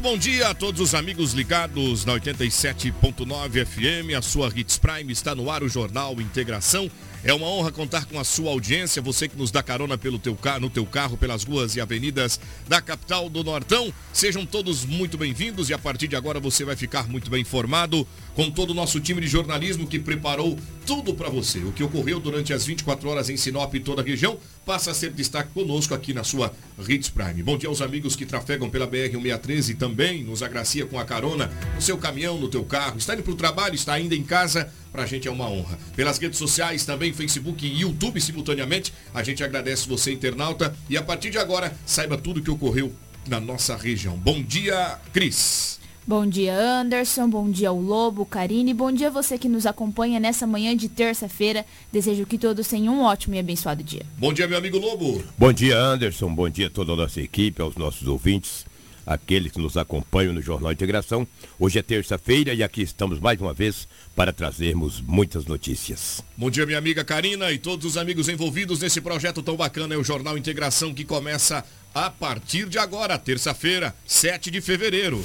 Muito bom dia a todos os amigos ligados na 87.9 FM. A sua Hits Prime está no ar o Jornal Integração. É uma honra contar com a sua audiência, você que nos dá carona pelo teu carro, no teu carro pelas ruas e avenidas da capital do Nortão. Sejam todos muito bem-vindos e a partir de agora você vai ficar muito bem informado com todo o nosso time de jornalismo que preparou tudo para você. O que ocorreu durante as 24 horas em Sinop e toda a região passa a ser destaque conosco aqui na sua Hits Prime. Bom dia aos amigos que trafegam pela BR-163 e também nos agracia com a carona no seu caminhão, no teu carro. Está indo para o trabalho, está ainda em casa, para a gente é uma honra. Pelas redes sociais também, Facebook e YouTube simultaneamente, a gente agradece você, internauta. E a partir de agora, saiba tudo o que ocorreu na nossa região. Bom dia, Cris. Bom dia, Anderson. Bom dia, o Lobo, Karine. Bom dia você que nos acompanha nessa manhã de terça-feira. Desejo que todos tenham um ótimo e abençoado dia. Bom dia, meu amigo Lobo. Bom dia, Anderson. Bom dia a toda a nossa equipe, aos nossos ouvintes, aqueles que nos acompanham no Jornal Integração. Hoje é terça-feira e aqui estamos mais uma vez para trazermos muitas notícias. Bom dia, minha amiga Karina e todos os amigos envolvidos nesse projeto tão bacana, é o Jornal Integração que começa a partir de agora, terça-feira, 7 de fevereiro.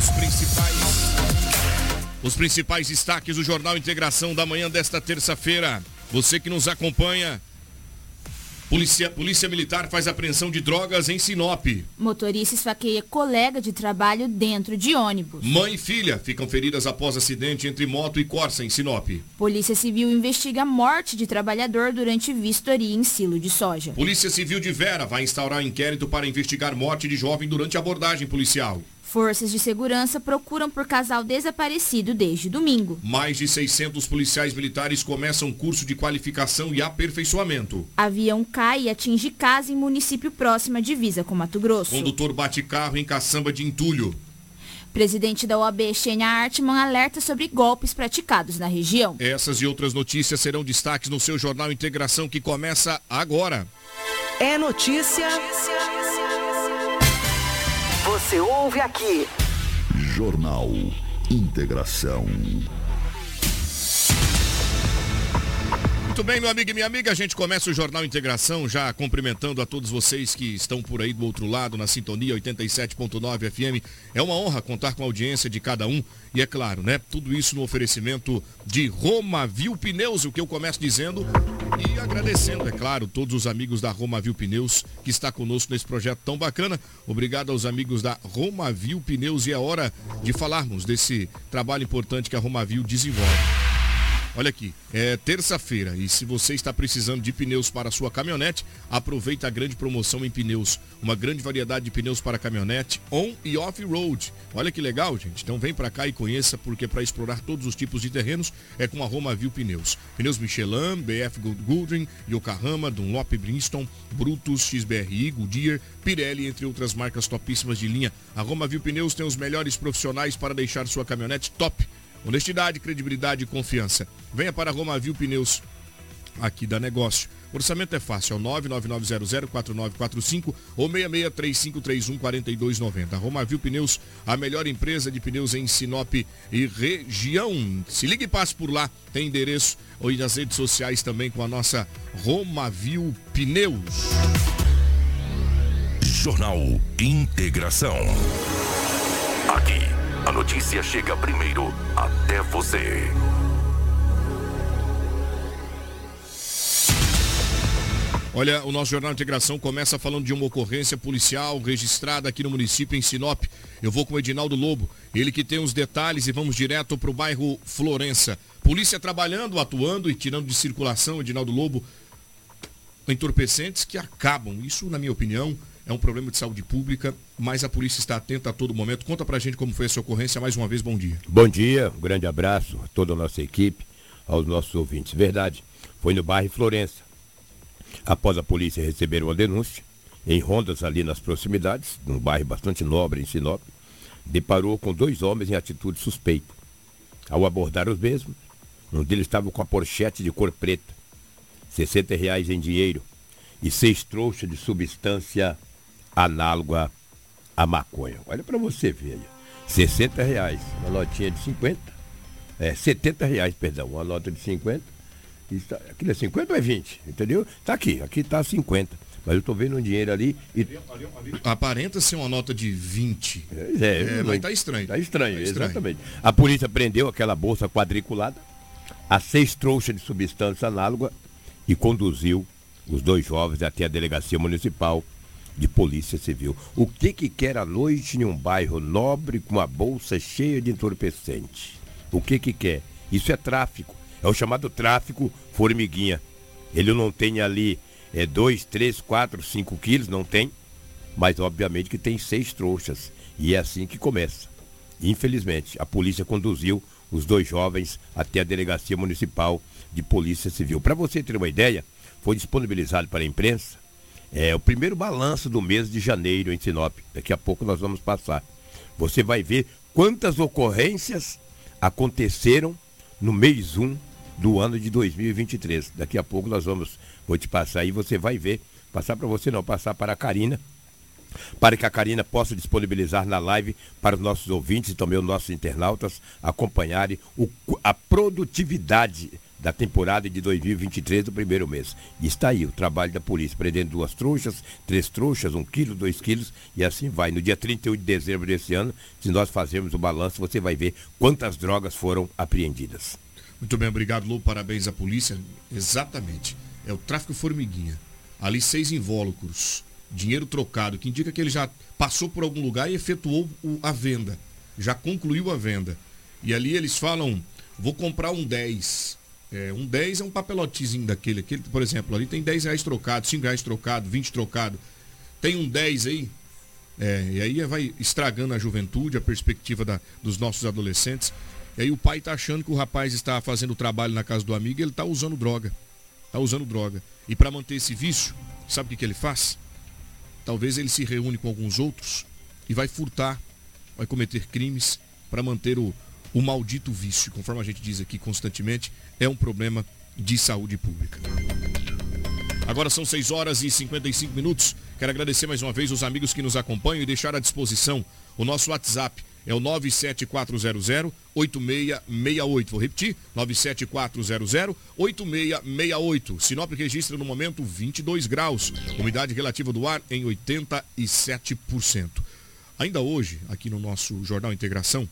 Os principais os principais destaques do Jornal Integração da manhã desta terça-feira. Você que nos acompanha. Polícia, Polícia Militar faz apreensão de drogas em Sinop. Motorista esfaqueia colega de trabalho dentro de ônibus. Mãe e filha ficam feridas após acidente entre moto e Corsa em Sinop. Polícia Civil investiga morte de trabalhador durante vistoria em silo de soja. Polícia Civil de Vera vai instaurar inquérito para investigar morte de jovem durante abordagem policial. Forças de segurança procuram por casal desaparecido desde domingo. Mais de 600 policiais militares começam curso de qualificação e aperfeiçoamento. Avião cai e atinge casa em município próximo à divisa com Mato Grosso. Condutor bate carro em caçamba de entulho. Presidente da OAB, Xenia Artman, alerta sobre golpes praticados na região. Essas e outras notícias serão destaques no seu Jornal Integração que começa agora. É notícia. Você ouve aqui. Jornal Integração. Muito bem, meu amigo e minha amiga, a gente começa o Jornal Integração já cumprimentando a todos vocês que estão por aí do outro lado, na sintonia 87.9 FM. É uma honra contar com a audiência de cada um e é claro, né? Tudo isso no oferecimento de Romavil Pneus, o que eu começo dizendo e agradecendo, é claro, todos os amigos da Romavil Pneus que está conosco nesse projeto tão bacana. Obrigado aos amigos da Romavil Pneus e é hora de falarmos desse trabalho importante que a Romavil desenvolve. Olha aqui, é terça-feira e se você está precisando de pneus para sua caminhonete, aproveita a grande promoção em pneus. Uma grande variedade de pneus para caminhonete on e off-road. Olha que legal, gente. Então vem para cá e conheça, porque para explorar todos os tipos de terrenos é com a Roma Viu Pneus. Pneus Michelin, BF Goodring, Yokohama, Dunlop Bridgestone, Brutus, XBRI, Goodyear, Pirelli, entre outras marcas topíssimas de linha. A Roma Viu Pneus tem os melhores profissionais para deixar sua caminhonete top Honestidade, credibilidade e confiança. Venha para Romavil Pneus. aqui da negócio. O orçamento é fácil, é o 999004945 ou 6635314290. Romavil Pneus, a melhor empresa de pneus em Sinop e região. Se ligue e passe por lá, tem endereço ou nas redes sociais também com a nossa Romavil Pneus. Jornal Integração. Aqui, a notícia chega primeiro até você. Olha, o nosso Jornal de Integração começa falando de uma ocorrência policial registrada aqui no município, em Sinop. Eu vou com o Edinaldo Lobo, ele que tem os detalhes e vamos direto para o bairro Florença. Polícia trabalhando, atuando e tirando de circulação, Edinaldo Lobo, entorpecentes que acabam. Isso, na minha opinião, é um problema de saúde pública, mas a polícia está atenta a todo momento. Conta pra gente como foi essa ocorrência. Mais uma vez, bom dia. Bom dia, um grande abraço a toda a nossa equipe, aos nossos ouvintes. Verdade, foi no bairro Florença Após a polícia receber uma denúncia, em rondas ali nas proximidades, num bairro bastante nobre em Sinop, deparou com dois homens em atitude suspeita. Ao abordar os mesmos, um deles estava com a porchete de cor preta, 60 reais em dinheiro e seis trouxas de substância análoga à maconha. Olha para você ver aí. 60 reais, uma notinha de 50, é, 70 reais, perdão, uma nota de 50 Está, aquilo é 50 ou é 20? Entendeu? Está aqui, aqui está 50. Mas eu estou vendo um dinheiro ali e. Aparenta ser uma nota de 20. É, é, é mas está estranho. Está estranho, tá estranho, exatamente. A polícia prendeu aquela bolsa quadriculada, a seis trouxas de substância análoga e conduziu os dois jovens até a delegacia municipal de polícia civil. O que que quer à noite em um bairro nobre com uma bolsa cheia de entorpecente? O que que quer? Isso é tráfico. É o chamado tráfico formiguinha. Ele não tem ali é, dois, três, quatro, cinco quilos, não tem. Mas obviamente que tem seis trouxas. E é assim que começa. Infelizmente, a polícia conduziu os dois jovens até a delegacia municipal de polícia civil. Para você ter uma ideia, foi disponibilizado para a imprensa é, o primeiro balanço do mês de janeiro em Sinop. Daqui a pouco nós vamos passar. Você vai ver quantas ocorrências aconteceram no mês 1 do ano de 2023. Daqui a pouco nós vamos, vou te passar aí, você vai ver. Passar para você não, passar para a Karina, para que a Karina possa disponibilizar na live para os nossos ouvintes e também os nossos internautas acompanharem o, a produtividade da temporada de 2023 do primeiro mês. E está aí o trabalho da polícia, prendendo duas trouxas, três trouxas, um quilo, dois quilos e assim vai. No dia 31 de dezembro desse ano, se nós fazermos o balanço, você vai ver quantas drogas foram apreendidas. Muito bem, obrigado, Lu. Parabéns à polícia. Exatamente. É o tráfico formiguinha. Ali seis invólucros, dinheiro trocado, que indica que ele já passou por algum lugar e efetuou a venda. Já concluiu a venda. E ali eles falam, vou comprar um 10. É, um 10 é um papelotezinho daquele. Aquele, por exemplo, ali tem 10 reais trocado, 5 reais trocado, 20 trocado. Tem um 10 aí. É, e aí vai estragando a juventude, a perspectiva da, dos nossos adolescentes. E aí o pai está achando que o rapaz está fazendo trabalho na casa do amigo e ele está usando droga. Está usando droga. E para manter esse vício, sabe o que, que ele faz? Talvez ele se reúne com alguns outros e vai furtar, vai cometer crimes para manter o, o maldito vício. Conforme a gente diz aqui constantemente, é um problema de saúde pública. Agora são 6 horas e 55 minutos. Quero agradecer mais uma vez os amigos que nos acompanham e deixar à disposição o nosso WhatsApp é o 97400-8668. Vou repetir, 97400-8668. Sinop registra no momento 22 graus, umidade relativa do ar em 87%. Ainda hoje, aqui no nosso Jornal Integração,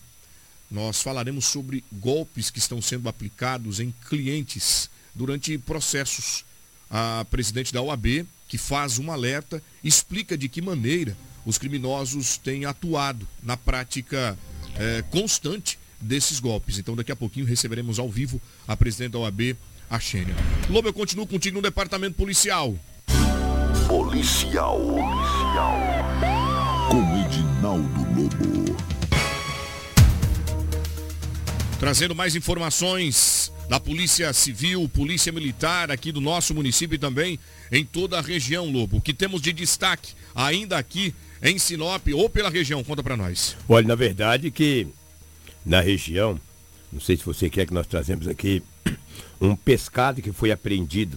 nós falaremos sobre golpes que estão sendo aplicados em clientes durante processos. A presidente da OAB, que faz um alerta, explica de que maneira os criminosos têm atuado na prática é, constante desses golpes. Então daqui a pouquinho receberemos ao vivo a presidente da OAB, a Xênia. Lobo, eu continuo contigo no departamento policial. Policial. Policial. Com Edinaldo Lobo. Trazendo mais informações da Polícia Civil, Polícia Militar aqui do nosso município e também em toda a região, Lobo. O que temos de destaque ainda aqui em Sinop ou pela região? Conta para nós. Olha, na verdade que na região, não sei se você quer que nós trazemos aqui um pescado que foi apreendido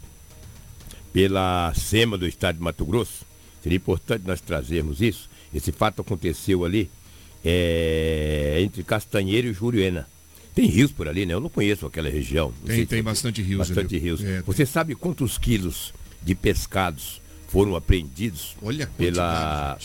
pela SEMA do estado de Mato Grosso. Seria importante nós trazermos isso. Esse fato aconteceu ali é, entre Castanheiro e Juriena. Tem rios por ali, né? Eu não conheço aquela região. Tem, tem bastante rios. Bastante ali. rios. É, Você sabe quantos quilos de pescados foram apreendidos Olha pela,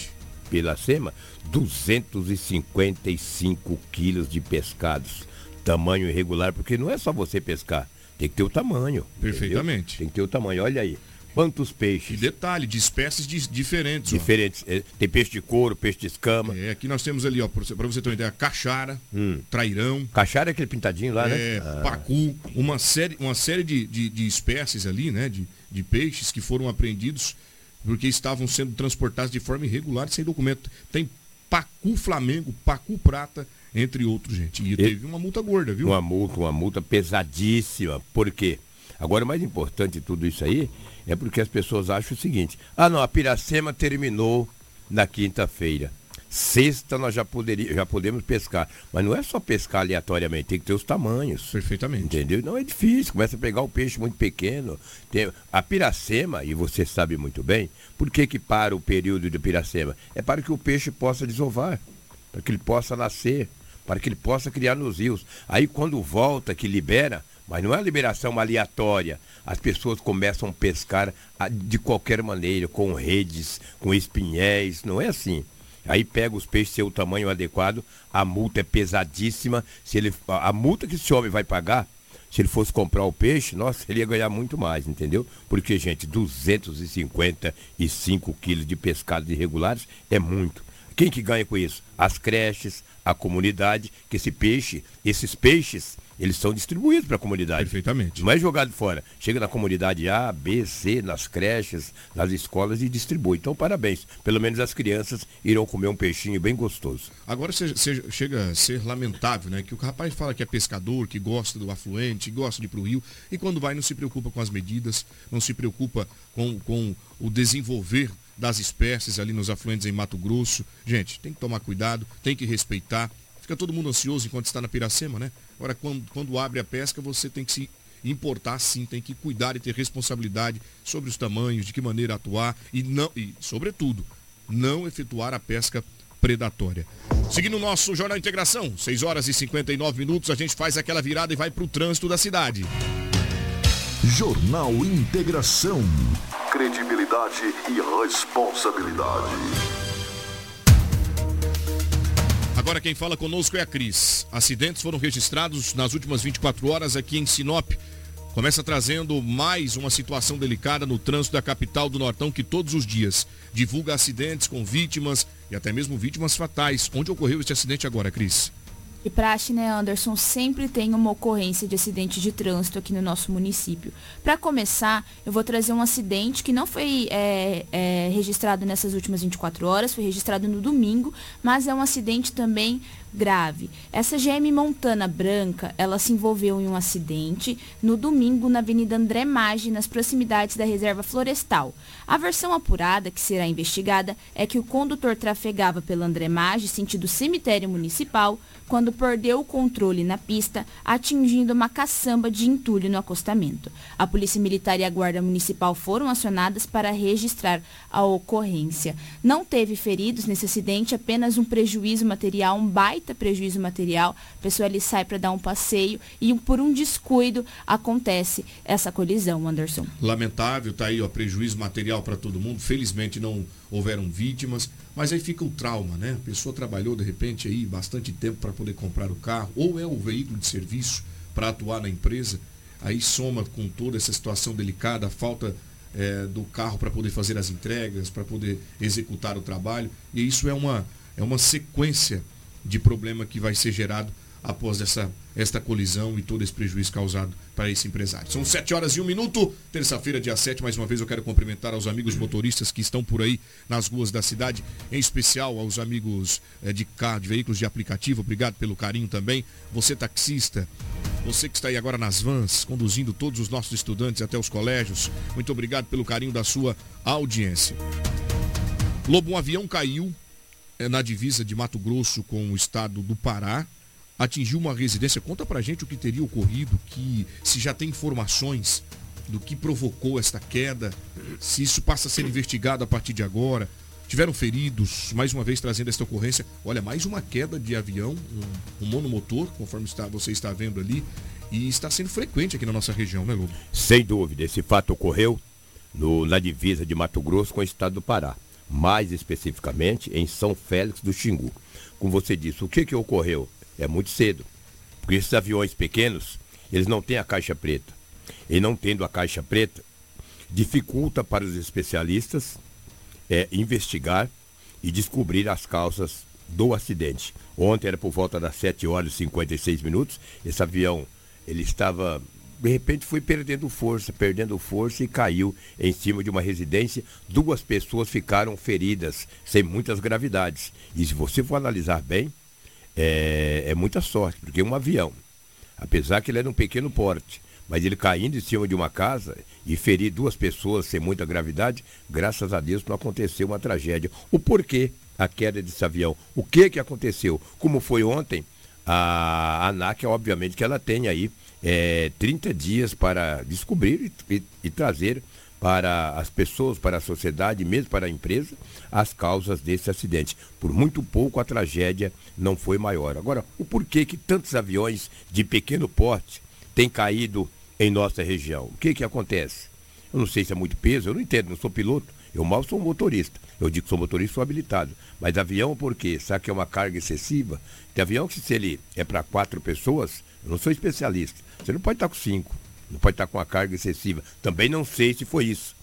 pela SEMA? 255 quilos de pescados. Tamanho irregular, porque não é só você pescar, tem que ter o tamanho. Perfeitamente. Entendeu? Tem que ter o tamanho. Olha aí. Quantos peixes? E detalhe, de espécies de, diferentes. Diferentes. É, tem peixe de couro, peixe de escama. É, aqui nós temos ali, ó, para você ter uma ideia, caixara, hum. trairão. Caixara é aquele pintadinho lá, né? É, ah. pacu, uma série, uma série de, de, de, espécies ali, né? De, de peixes que foram apreendidos porque estavam sendo transportados de forma irregular sem documento. Tem pacu Flamengo, pacu prata, entre outros, gente. E, e teve uma multa gorda, viu? Uma multa, uma multa pesadíssima. Por quê? Agora, o mais importante de tudo isso aí é porque as pessoas acham o seguinte: ah, não, a Piracema terminou na quinta-feira. Sexta nós já, poderia, já podemos pescar. Mas não é só pescar aleatoriamente, tem que ter os tamanhos. Perfeitamente. Entendeu? Não é difícil, começa a pegar o peixe muito pequeno. Tem, a piracema, e você sabe muito bem, por que, que para o período de piracema? É para que o peixe possa desovar, para que ele possa nascer, para que ele possa criar nos rios. Aí quando volta, que libera, mas não é liberação aleatória. As pessoas começam a pescar de qualquer maneira, com redes, com espinhéis, não é assim. Aí pega os peixes seu tamanho adequado, a multa é pesadíssima. Se ele, a multa que esse homem vai pagar, se ele fosse comprar o peixe, nossa, ele ia ganhar muito mais, entendeu? Porque, gente, 255 quilos de pescado irregulares é muito. Quem que ganha com isso? As creches, a comunidade, que esse peixe, esses peixes, eles são distribuídos para a comunidade. Perfeitamente. Não é jogado fora. Chega na comunidade A, B, C, nas creches, nas escolas e distribui. Então, parabéns. Pelo menos as crianças irão comer um peixinho bem gostoso. Agora chega a ser lamentável, né? Que o rapaz fala que é pescador, que gosta do afluente, gosta de ir para o rio, e quando vai não se preocupa com as medidas, não se preocupa com, com o desenvolver das espécies ali nos afluentes em Mato Grosso. Gente, tem que tomar cuidado, tem que respeitar. Fica todo mundo ansioso enquanto está na Piracema, né? Agora, quando, quando abre a pesca, você tem que se importar sim, tem que cuidar e ter responsabilidade sobre os tamanhos, de que maneira atuar e não e sobretudo não efetuar a pesca predatória. Seguindo o nosso Jornal Integração, 6 horas e 59 minutos, a gente faz aquela virada e vai para o trânsito da cidade. Jornal Integração. Credibilidade e responsabilidade. Agora quem fala conosco é a Cris. Acidentes foram registrados nas últimas 24 horas aqui em Sinop. Começa trazendo mais uma situação delicada no trânsito da capital do Nortão que todos os dias divulga acidentes com vítimas e até mesmo vítimas fatais. Onde ocorreu este acidente agora, Cris? E praxe, né, Anderson, sempre tem uma ocorrência de acidente de trânsito aqui no nosso município. Para começar, eu vou trazer um acidente que não foi é, é, registrado nessas últimas 24 horas, foi registrado no domingo, mas é um acidente também grave. Essa GM Montana Branca, ela se envolveu em um acidente no domingo na Avenida André Maggi, nas proximidades da Reserva Florestal. A versão apurada que será investigada é que o condutor trafegava pela André Maggi, sentido cemitério municipal, quando perdeu o controle na pista, atingindo uma caçamba de entulho no acostamento. A Polícia Militar e a Guarda Municipal foram acionadas para registrar a ocorrência. Não teve feridos nesse acidente, apenas um prejuízo material, um baita prejuízo material. A pessoa ali sai para dar um passeio e por um descuido acontece essa colisão, Anderson. Lamentável, tá aí o prejuízo material para todo mundo. Felizmente não houveram vítimas, mas aí fica o trauma, né? A pessoa trabalhou de repente aí bastante tempo para poder comprar o carro, ou é o veículo de serviço para atuar na empresa, aí soma com toda essa situação delicada, a falta é, do carro para poder fazer as entregas, para poder executar o trabalho, e isso é uma, é uma sequência de problema que vai ser gerado após essa, esta colisão e todo esse prejuízo causado para esse empresário. São 7 horas e um minuto, terça-feira, dia 7. Mais uma vez eu quero cumprimentar aos amigos motoristas que estão por aí nas ruas da cidade, em especial aos amigos é, de carro, de veículos de aplicativo. Obrigado pelo carinho também. Você taxista, você que está aí agora nas vans, conduzindo todos os nossos estudantes até os colégios. Muito obrigado pelo carinho da sua audiência. Lobo, um avião caiu na divisa de Mato Grosso com o estado do Pará atingiu uma residência. Conta pra gente o que teria ocorrido, que se já tem informações do que provocou esta queda, se isso passa a ser investigado a partir de agora. Tiveram feridos, mais uma vez trazendo esta ocorrência. Olha, mais uma queda de avião, um, um monomotor, conforme está, você está vendo ali, e está sendo frequente aqui na nossa região, né, Lobo? Sem dúvida, esse fato ocorreu no, na divisa de Mato Grosso com o estado do Pará, mais especificamente em São Félix do Xingu. Como você disse, o que, que ocorreu? É muito cedo, porque esses aviões pequenos, eles não têm a caixa preta. E não tendo a caixa preta, dificulta para os especialistas é, investigar e descobrir as causas do acidente. Ontem era por volta das 7 horas e 56 minutos. Esse avião, ele estava, de repente foi perdendo força, perdendo força e caiu em cima de uma residência. Duas pessoas ficaram feridas, sem muitas gravidades. E se você for analisar bem, é, é muita sorte, porque um avião, apesar que ele era um pequeno porte, mas ele caindo em cima de uma casa e ferir duas pessoas sem muita gravidade, graças a Deus não aconteceu uma tragédia. O porquê a queda desse avião? O que que aconteceu? Como foi ontem, a ANAC, obviamente que ela tem aí é, 30 dias para descobrir e, e, e trazer para as pessoas, para a sociedade, mesmo para a empresa, as causas desse acidente. Por muito pouco a tragédia não foi maior. Agora, o porquê que tantos aviões de pequeno porte têm caído em nossa região. O que que acontece? Eu não sei se é muito peso, eu não entendo, não sou piloto. Eu mal sou motorista. Eu digo que sou motorista, sou habilitado. Mas avião, por quê? Sabe que é uma carga excessiva? Tem avião que se ele é para quatro pessoas, eu não sou especialista. Você não pode estar com cinco. Não pode estar com uma carga excessiva. Também não sei se foi isso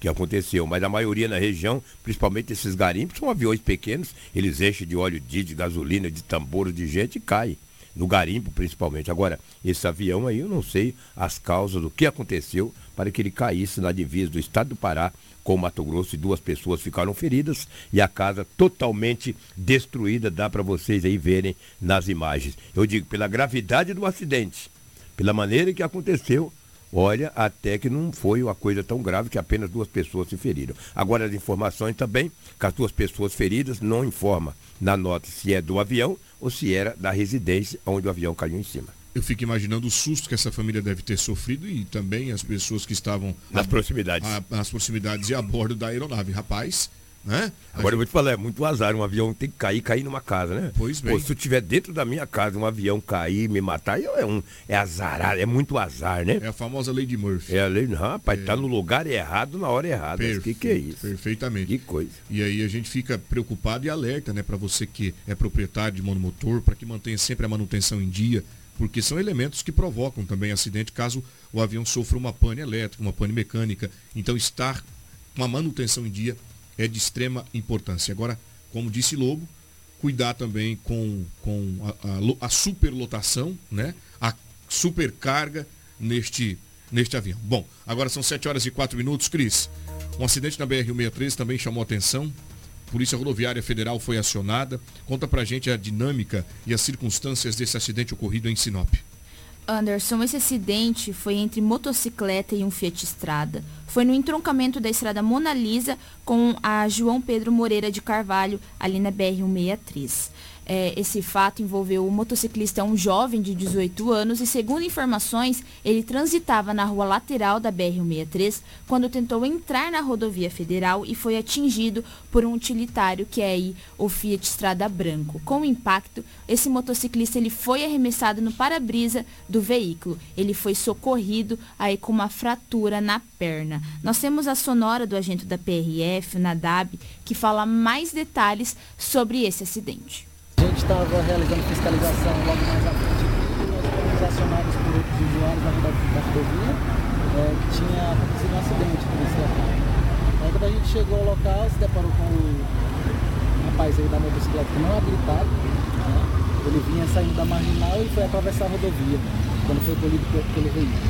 que aconteceu, mas a maioria na região, principalmente esses garimpos, são aviões pequenos, eles enchem de óleo de gasolina, de tambores de gente e caem no garimpo principalmente. Agora, esse avião aí, eu não sei as causas do que aconteceu para que ele caísse na divisa do estado do Pará com o Mato Grosso e duas pessoas ficaram feridas e a casa totalmente destruída, dá para vocês aí verem nas imagens. Eu digo, pela gravidade do acidente, pela maneira que aconteceu, Olha, até que não foi uma coisa tão grave que apenas duas pessoas se feriram. Agora, as informações também, que as duas pessoas feridas não informa na nota se é do avião ou se era da residência onde o avião caiu em cima. Eu fico imaginando o susto que essa família deve ter sofrido e também as pessoas que estavam nas a, proximidades. A, nas proximidades e a bordo da aeronave. Rapaz, né? Agora eu vou te falar, é muito azar. Um avião tem que cair, cair numa casa, né? Pois bem. Pô, se eu tiver dentro da minha casa, um avião cair, me matar, é, um, é azar, é muito azar, né? É a famosa lei de Murphy. É a lei, rapaz, é. tá no lugar errado na hora errada. O que, que é isso? Perfeitamente. Que coisa. E aí a gente fica preocupado e alerta, né, para você que é proprietário de monomotor, para que mantenha sempre a manutenção em dia, porque são elementos que provocam também acidente caso o avião sofra uma pane elétrica, uma pane mecânica. Então estar com a manutenção em dia é de extrema importância. Agora, como disse Lobo, cuidar também com, com a, a, a superlotação, né? a supercarga neste, neste avião. Bom, agora são 7 horas e 4 minutos. Cris, um acidente na BR-163 também chamou atenção. Polícia Rodoviária Federal foi acionada. Conta pra gente a dinâmica e as circunstâncias desse acidente ocorrido em Sinop. Anderson, esse acidente foi entre motocicleta e um Fiat Estrada. Foi no entroncamento da estrada Mona Lisa com a João Pedro Moreira de Carvalho, ali na BR-163. É, esse fato envolveu o motociclista, um jovem de 18 anos, e segundo informações, ele transitava na rua lateral da BR-163 quando tentou entrar na rodovia federal e foi atingido por um utilitário que é aí o Fiat Strada Branco. Com o impacto, esse motociclista ele foi arremessado no para-brisa do veículo. Ele foi socorrido aí com uma fratura na perna. Nós temos a sonora do agente da PRF, o Nadab, que fala mais detalhes sobre esse acidente. A gente estava realizando fiscalização logo mais à frente. Nós fomos acionados por outros usuários da, da rodovia é, que tinha acontecido um acidente nesse local. Aí quando a gente chegou ao local, se deparou com o rapaz aí da motocicleta que não é habilitado. Né? Ele vinha saindo da marginal e foi atravessar a rodovia quando foi colhido pelo veículo.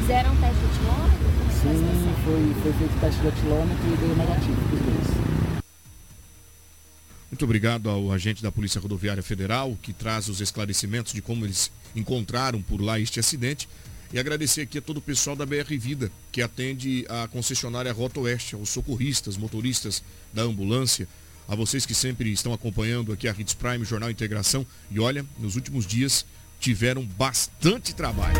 Fizeram um teste de etilômetro? Sim, foi, foi feito teste de etilômetro e deu negativo para os dois. Muito obrigado ao agente da Polícia Rodoviária Federal, que traz os esclarecimentos de como eles encontraram por lá este acidente. E agradecer aqui a todo o pessoal da BR Vida, que atende a concessionária Rota Oeste, aos socorristas, motoristas da ambulância, a vocês que sempre estão acompanhando aqui a Hits Prime, Jornal Integração. E olha, nos últimos dias tiveram bastante trabalho.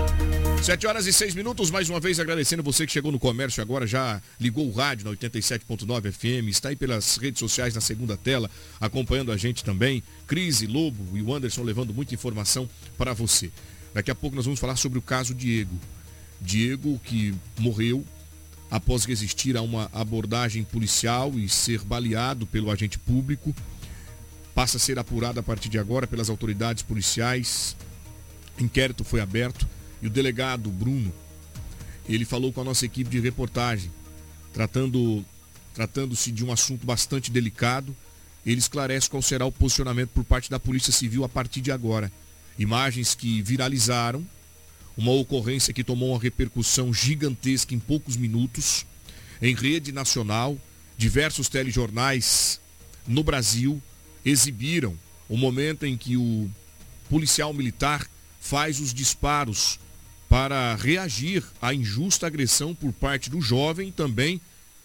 Sete horas e seis minutos, mais uma vez agradecendo você que chegou no comércio agora, já ligou o rádio na 87.9 FM, está aí pelas redes sociais na segunda tela, acompanhando a gente também. Crise, Lobo e o Anderson levando muita informação para você. Daqui a pouco nós vamos falar sobre o caso Diego. Diego que morreu após resistir a uma abordagem policial e ser baleado pelo agente público. Passa a ser apurado a partir de agora pelas autoridades policiais inquérito foi aberto e o delegado Bruno, ele falou com a nossa equipe de reportagem, tratando tratando-se de um assunto bastante delicado, ele esclarece qual será o posicionamento por parte da Polícia Civil a partir de agora. Imagens que viralizaram, uma ocorrência que tomou uma repercussão gigantesca em poucos minutos, em rede nacional, diversos telejornais no Brasil exibiram o momento em que o policial militar faz os disparos para reagir à injusta agressão por parte do jovem também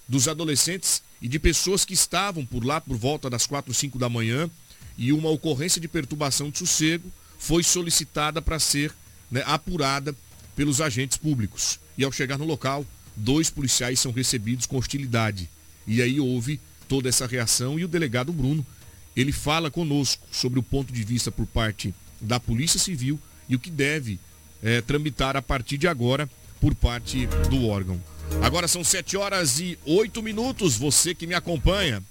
dos adolescentes e de pessoas que estavam por lá por volta das 4, 5 da manhã e uma ocorrência de perturbação de sossego foi solicitada para ser né, apurada pelos agentes públicos. E ao chegar no local, dois policiais são recebidos com hostilidade. E aí houve toda essa reação e o delegado Bruno, ele fala conosco sobre o ponto de vista por parte da Polícia Civil e o que deve é, tramitar a partir de agora por parte do órgão. Agora são 7 horas e 8 minutos, você que me acompanha.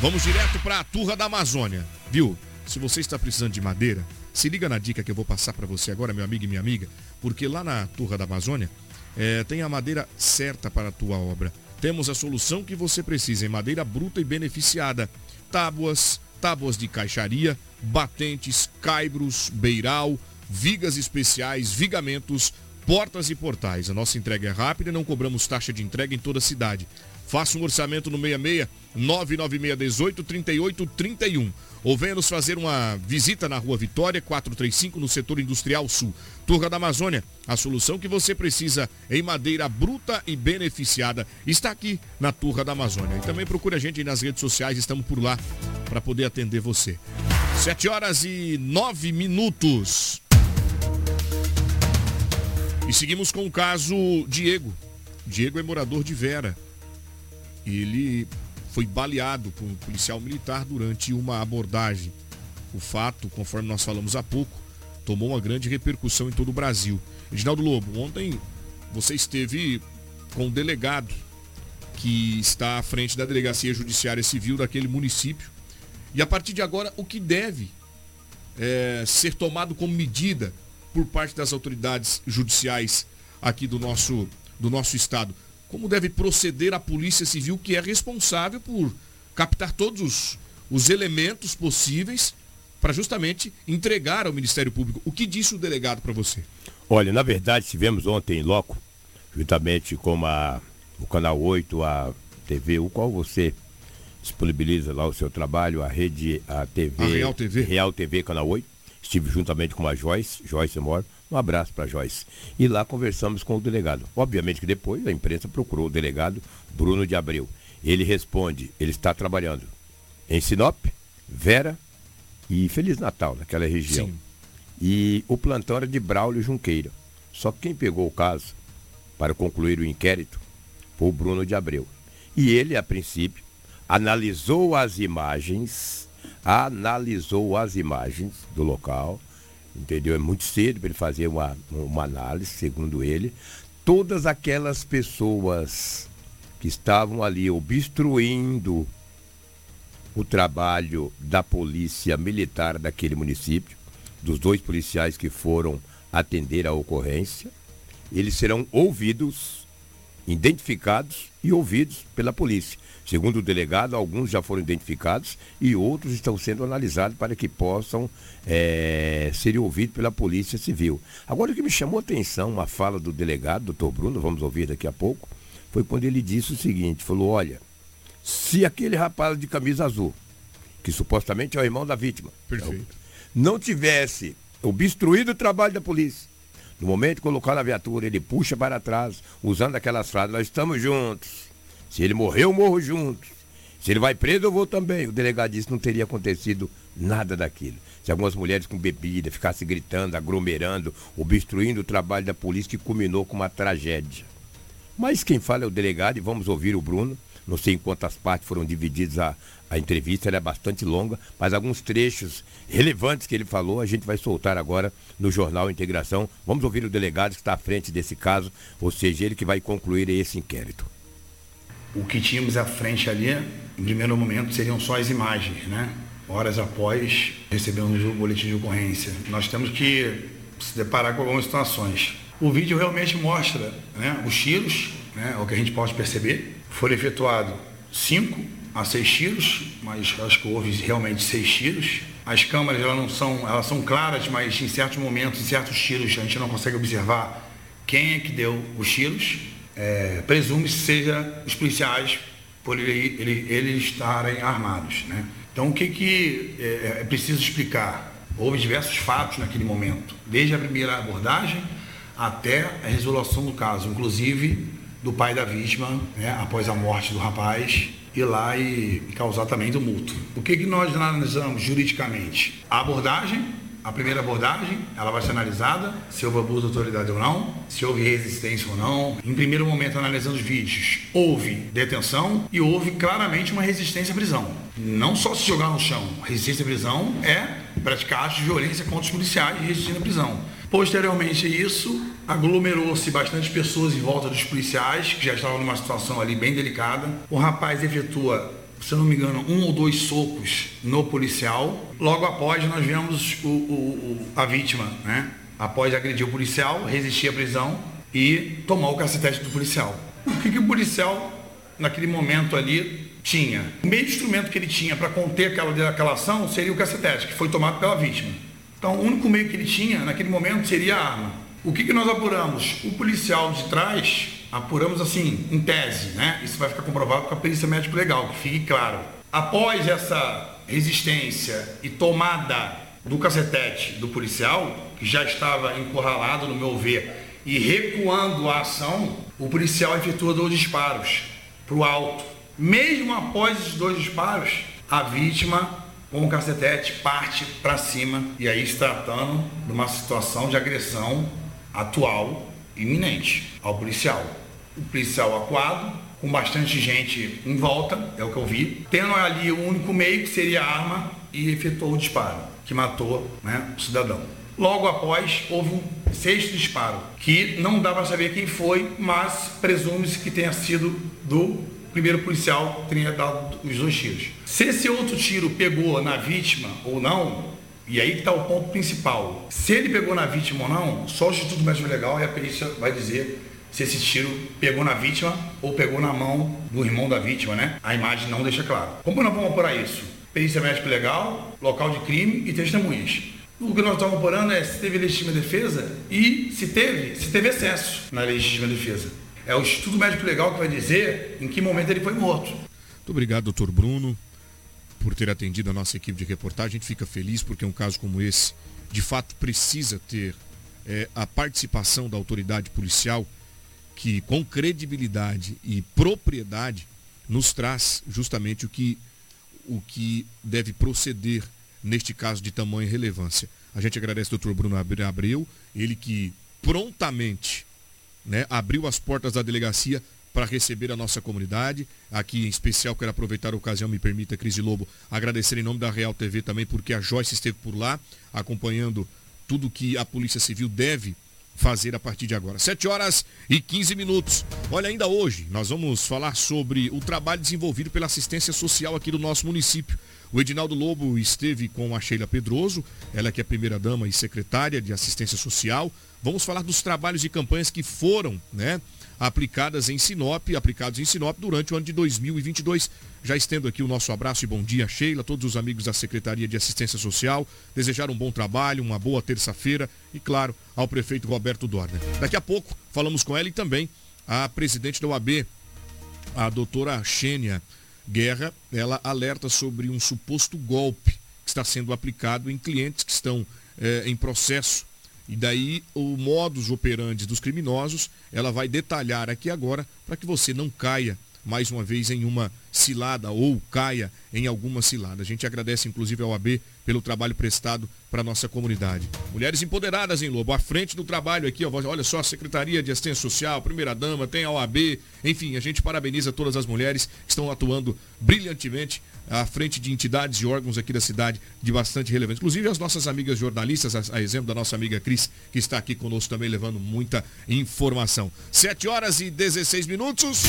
Vamos direto para a Turra da Amazônia, viu? Se você está precisando de madeira, se liga na dica que eu vou passar para você agora, meu amigo e minha amiga, porque lá na Turra da Amazônia é, tem a madeira certa para a tua obra. Temos a solução que você precisa em madeira bruta e beneficiada. Tábuas, tábuas de caixaria, batentes, caibros, beiral, vigas especiais, vigamentos, portas e portais. A nossa entrega é rápida e não cobramos taxa de entrega em toda a cidade. Faça um orçamento no 66 996 18 38 31 ou venha nos fazer uma visita na Rua Vitória 435 no setor industrial sul. Turra da Amazônia, a solução que você precisa em madeira bruta e beneficiada está aqui na Turra da Amazônia. E também procure a gente nas redes sociais, estamos por lá para poder atender você. 7 horas e 9 minutos. E seguimos com o caso Diego. Diego é morador de Vera. Ele foi baleado por um policial militar durante uma abordagem. O fato, conforme nós falamos há pouco, tomou uma grande repercussão em todo o Brasil. Reginaldo Lobo, ontem você esteve com o delegado que está à frente da Delegacia Judiciária Civil daquele município. E a partir de agora, o que deve é, ser tomado como medida por parte das autoridades judiciais aqui do nosso, do nosso estado? como deve proceder a Polícia Civil, que é responsável por captar todos os, os elementos possíveis para justamente entregar ao Ministério Público. O que disse o delegado para você? Olha, na verdade, estivemos ontem em loco, juntamente com a, o Canal 8, a TV, o qual você disponibiliza lá o seu trabalho, a rede, a TV. A Real TV. Real TV, Canal 8. Estive juntamente com a Joyce, Joyce Moro, um abraço para Joyce. E lá conversamos com o delegado. Obviamente que depois a imprensa procurou o delegado Bruno de Abreu. Ele responde, ele está trabalhando em Sinop, Vera e Feliz Natal, naquela região. Sim. E o plantão era de Braulio Junqueira. Só que quem pegou o caso para concluir o inquérito foi o Bruno de Abreu. E ele, a princípio, analisou as imagens, analisou as imagens do local, entendeu? É muito cedo para ele fazer uma, uma análise, segundo ele. Todas aquelas pessoas que estavam ali obstruindo o trabalho da polícia militar daquele município, dos dois policiais que foram atender a ocorrência, eles serão ouvidos, identificados e ouvidos pela polícia. Segundo o delegado, alguns já foram identificados e outros estão sendo analisados para que possam é, ser ouvidos pela Polícia Civil. Agora, o que me chamou a atenção, uma fala do delegado, doutor Bruno, vamos ouvir daqui a pouco, foi quando ele disse o seguinte: falou, olha, se aquele rapaz de camisa azul, que supostamente é o irmão da vítima, não tivesse obstruído o trabalho da polícia, no momento de colocar na viatura, ele puxa para trás, usando aquelas frases, nós estamos juntos se ele morreu, morro juntos. Se ele vai preso, eu vou também. O delegado disse que não teria acontecido nada daquilo. Se algumas mulheres com bebida ficassem gritando, aglomerando, obstruindo o trabalho da polícia, que culminou com uma tragédia. Mas quem fala é o delegado e vamos ouvir o Bruno. Não sei em quantas partes foram divididas a, a entrevista, ela é bastante longa, mas alguns trechos relevantes que ele falou a gente vai soltar agora no Jornal Integração. Vamos ouvir o delegado que está à frente desse caso, ou seja, ele que vai concluir esse inquérito. O que tínhamos à frente ali, em primeiro momento, seriam só as imagens, né? Horas após recebemos o boletim de ocorrência. Nós temos que se deparar com algumas situações. O vídeo realmente mostra né, os tiros, né, é o que a gente pode perceber. Foram efetuados cinco a seis tiros, mas acho que houve realmente seis tiros. As câmeras elas não são, elas são claras, mas em certos momentos, em certos tiros, a gente não consegue observar quem é que deu os tiros é, presume-se seja os policiais por ele, ele, eles estarem armados. Né? Então, o que, que é, é preciso explicar? Houve diversos fatos naquele momento, desde a primeira abordagem até a resolução do caso, inclusive do pai da vítima, né, após a morte do rapaz, ir lá e, e causar também do multo. O que, que nós analisamos juridicamente? A abordagem, a primeira abordagem, ela vai ser analisada, se houve abuso de autoridade ou não, se houve resistência ou não. Em primeiro momento, analisando os vídeos, houve detenção e houve claramente uma resistência à prisão. Não só se jogar no chão. Resistência à prisão é praticar atos de violência contra os policiais e resistir à prisão. Posteriormente a isso, aglomerou-se bastante pessoas em volta dos policiais, que já estavam numa situação ali bem delicada. O rapaz efetua se não me engano, um ou dois socos no policial. Logo após, nós vemos o, o, a vítima, né? Após agredir o policial, resistir à prisão e tomar o cacetete do policial. O que, que o policial, naquele momento ali, tinha? O meio instrumento que ele tinha para conter aquela, aquela ação seria o cacetete, que foi tomado pela vítima. Então, o único meio que ele tinha naquele momento seria a arma. O que, que nós apuramos? O policial de trás apuramos assim, em tese, né? Isso vai ficar comprovado com a perícia médico legal, que fique claro. Após essa resistência e tomada do cacetete do policial, que já estava encurralado, no meu ver, e recuando a ação, o policial efetua dois disparos para o alto. Mesmo após esses dois disparos, a vítima, com o cacetete, parte para cima e aí se tratando de uma situação de agressão atual iminente ao policial o policial acuado, com bastante gente em volta, é o que eu vi, tendo ali o único meio que seria a arma e efetuou o disparo, que matou né, o cidadão. Logo após, houve um sexto disparo, que não dá para saber quem foi, mas presume-se que tenha sido do primeiro policial que tenha dado os dois tiros. Se esse outro tiro pegou na vítima ou não, e aí está o ponto principal. Se ele pegou na vítima ou não, só o Instituto Médico Legal e a perícia vai dizer se esse tiro pegou na vítima ou pegou na mão do irmão da vítima, né? A imagem não deixa claro. Como nós vamos apurar isso? Perícia médica legal, local de crime e testemunhas. O que nós estamos apurando é se teve legítima defesa e se teve, se teve excesso na legítima defesa. É o Instituto Médico Legal que vai dizer em que momento ele foi morto. Muito obrigado, doutor Bruno, por ter atendido a nossa equipe de reportagem. A gente fica feliz porque um caso como esse, de fato, precisa ter é, a participação da autoridade policial que com credibilidade e propriedade nos traz justamente o que, o que deve proceder neste caso de tamanha relevância. A gente agradece ao doutor Bruno Abreu, ele que prontamente né, abriu as portas da delegacia para receber a nossa comunidade. Aqui em especial quero aproveitar a ocasião, me permita, Cris Lobo, agradecer em nome da Real TV também, porque a Joyce esteve por lá, acompanhando tudo que a Polícia Civil deve fazer a partir de agora. 7 horas e 15 minutos. Olha, ainda hoje nós vamos falar sobre o trabalho desenvolvido pela assistência social aqui do nosso município. O Edinaldo Lobo esteve com a Sheila Pedroso, ela que é primeira dama e secretária de assistência social. Vamos falar dos trabalhos e campanhas que foram, né, aplicadas em Sinop, aplicados em Sinop durante o ano de 2022. Já estendo aqui o nosso abraço e bom dia, Sheila, todos os amigos da Secretaria de Assistência Social, desejar um bom trabalho, uma boa terça-feira e, claro, ao prefeito Roberto Dorner. Daqui a pouco falamos com ela e também a presidente da OAB, a doutora Xênia Guerra, ela alerta sobre um suposto golpe que está sendo aplicado em clientes que estão eh, em processo e daí o modus operandi dos criminosos, ela vai detalhar aqui agora para que você não caia mais uma vez em uma cilada ou caia em alguma cilada. A gente agradece inclusive ao AB pelo trabalho prestado para a nossa comunidade. Mulheres empoderadas em Lobo, à frente do trabalho aqui, ó, olha só, Secretaria de Assistência Social, Primeira Dama, tem a OAB, enfim, a gente parabeniza todas as mulheres que estão atuando brilhantemente à frente de entidades e órgãos aqui da cidade de bastante relevância. Inclusive as nossas amigas jornalistas, a, a, exemplo da nossa amiga Cris, que está aqui conosco também levando muita informação. 7 horas e 16 minutos.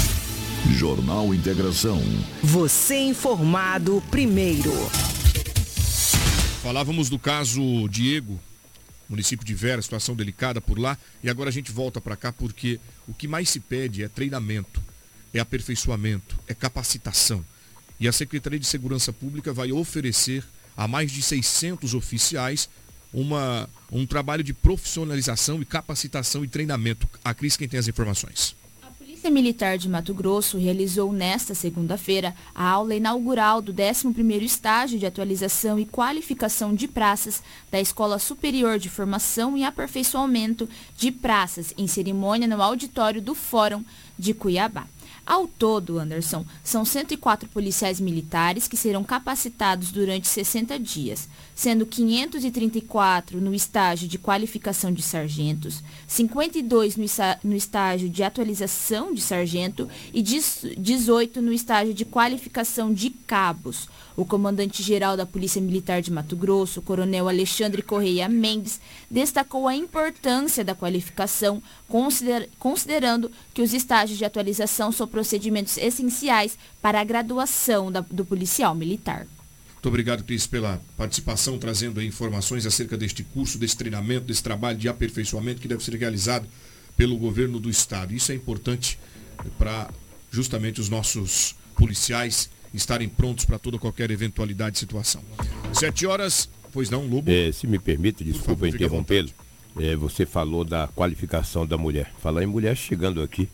Jornal Integração. Você informado primeiro. Falávamos do caso Diego, município de Vera, situação delicada por lá, e agora a gente volta para cá porque o que mais se pede é treinamento, é aperfeiçoamento, é capacitação. E a Secretaria de Segurança Pública vai oferecer a mais de 600 oficiais uma, um trabalho de profissionalização e capacitação e treinamento. A Cris, quem tem as informações? Polícia Militar de Mato Grosso realizou nesta segunda-feira a aula inaugural do 11º estágio de atualização e qualificação de praças da Escola Superior de Formação e Aperfeiçoamento de Praças, em cerimônia no auditório do Fórum de Cuiabá. Ao todo, Anderson, são 104 policiais militares que serão capacitados durante 60 dias, sendo 534 no estágio de qualificação de sargentos, 52 no estágio de atualização de sargento e 18 no estágio de qualificação de cabos. O comandante-geral da Polícia Militar de Mato Grosso, Coronel Alexandre Correia Mendes, destacou a importância da qualificação, consider considerando que os estágios de atualização são procedimentos essenciais para a graduação da, do policial militar. Muito obrigado, Cris, pela participação, trazendo informações acerca deste curso, desse treinamento, desse trabalho de aperfeiçoamento que deve ser realizado pelo governo do Estado. Isso é importante para justamente os nossos policiais estarem prontos para toda qualquer eventualidade de situação. Sete horas, pois não, Lobo? É, se me permite, desculpa interrompê-lo. É, você falou da qualificação da mulher. Falar em mulher chegando aqui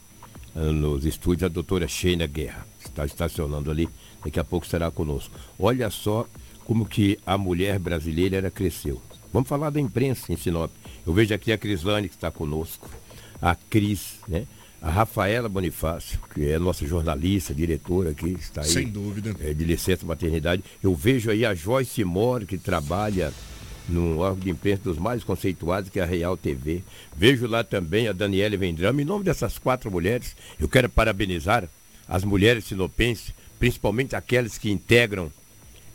uh, nos estúdios, a doutora Sheina Guerra. Está estacionando ali, daqui a pouco estará conosco. Olha só como que a mulher brasileira ela cresceu. Vamos falar da imprensa em Sinop. Eu vejo aqui a Crislane que está conosco, a Cris, né? A Rafaela Bonifácio, que é nossa jornalista, diretora aqui, está aí. Sem dúvida. É, de licença maternidade. Eu vejo aí a Joyce Moro, que trabalha num órgão de imprensa dos mais conceituados, que é a Real TV. Vejo lá também a Daniela Vendrama. Em nome dessas quatro mulheres, eu quero parabenizar as mulheres sinopenses, principalmente aquelas que integram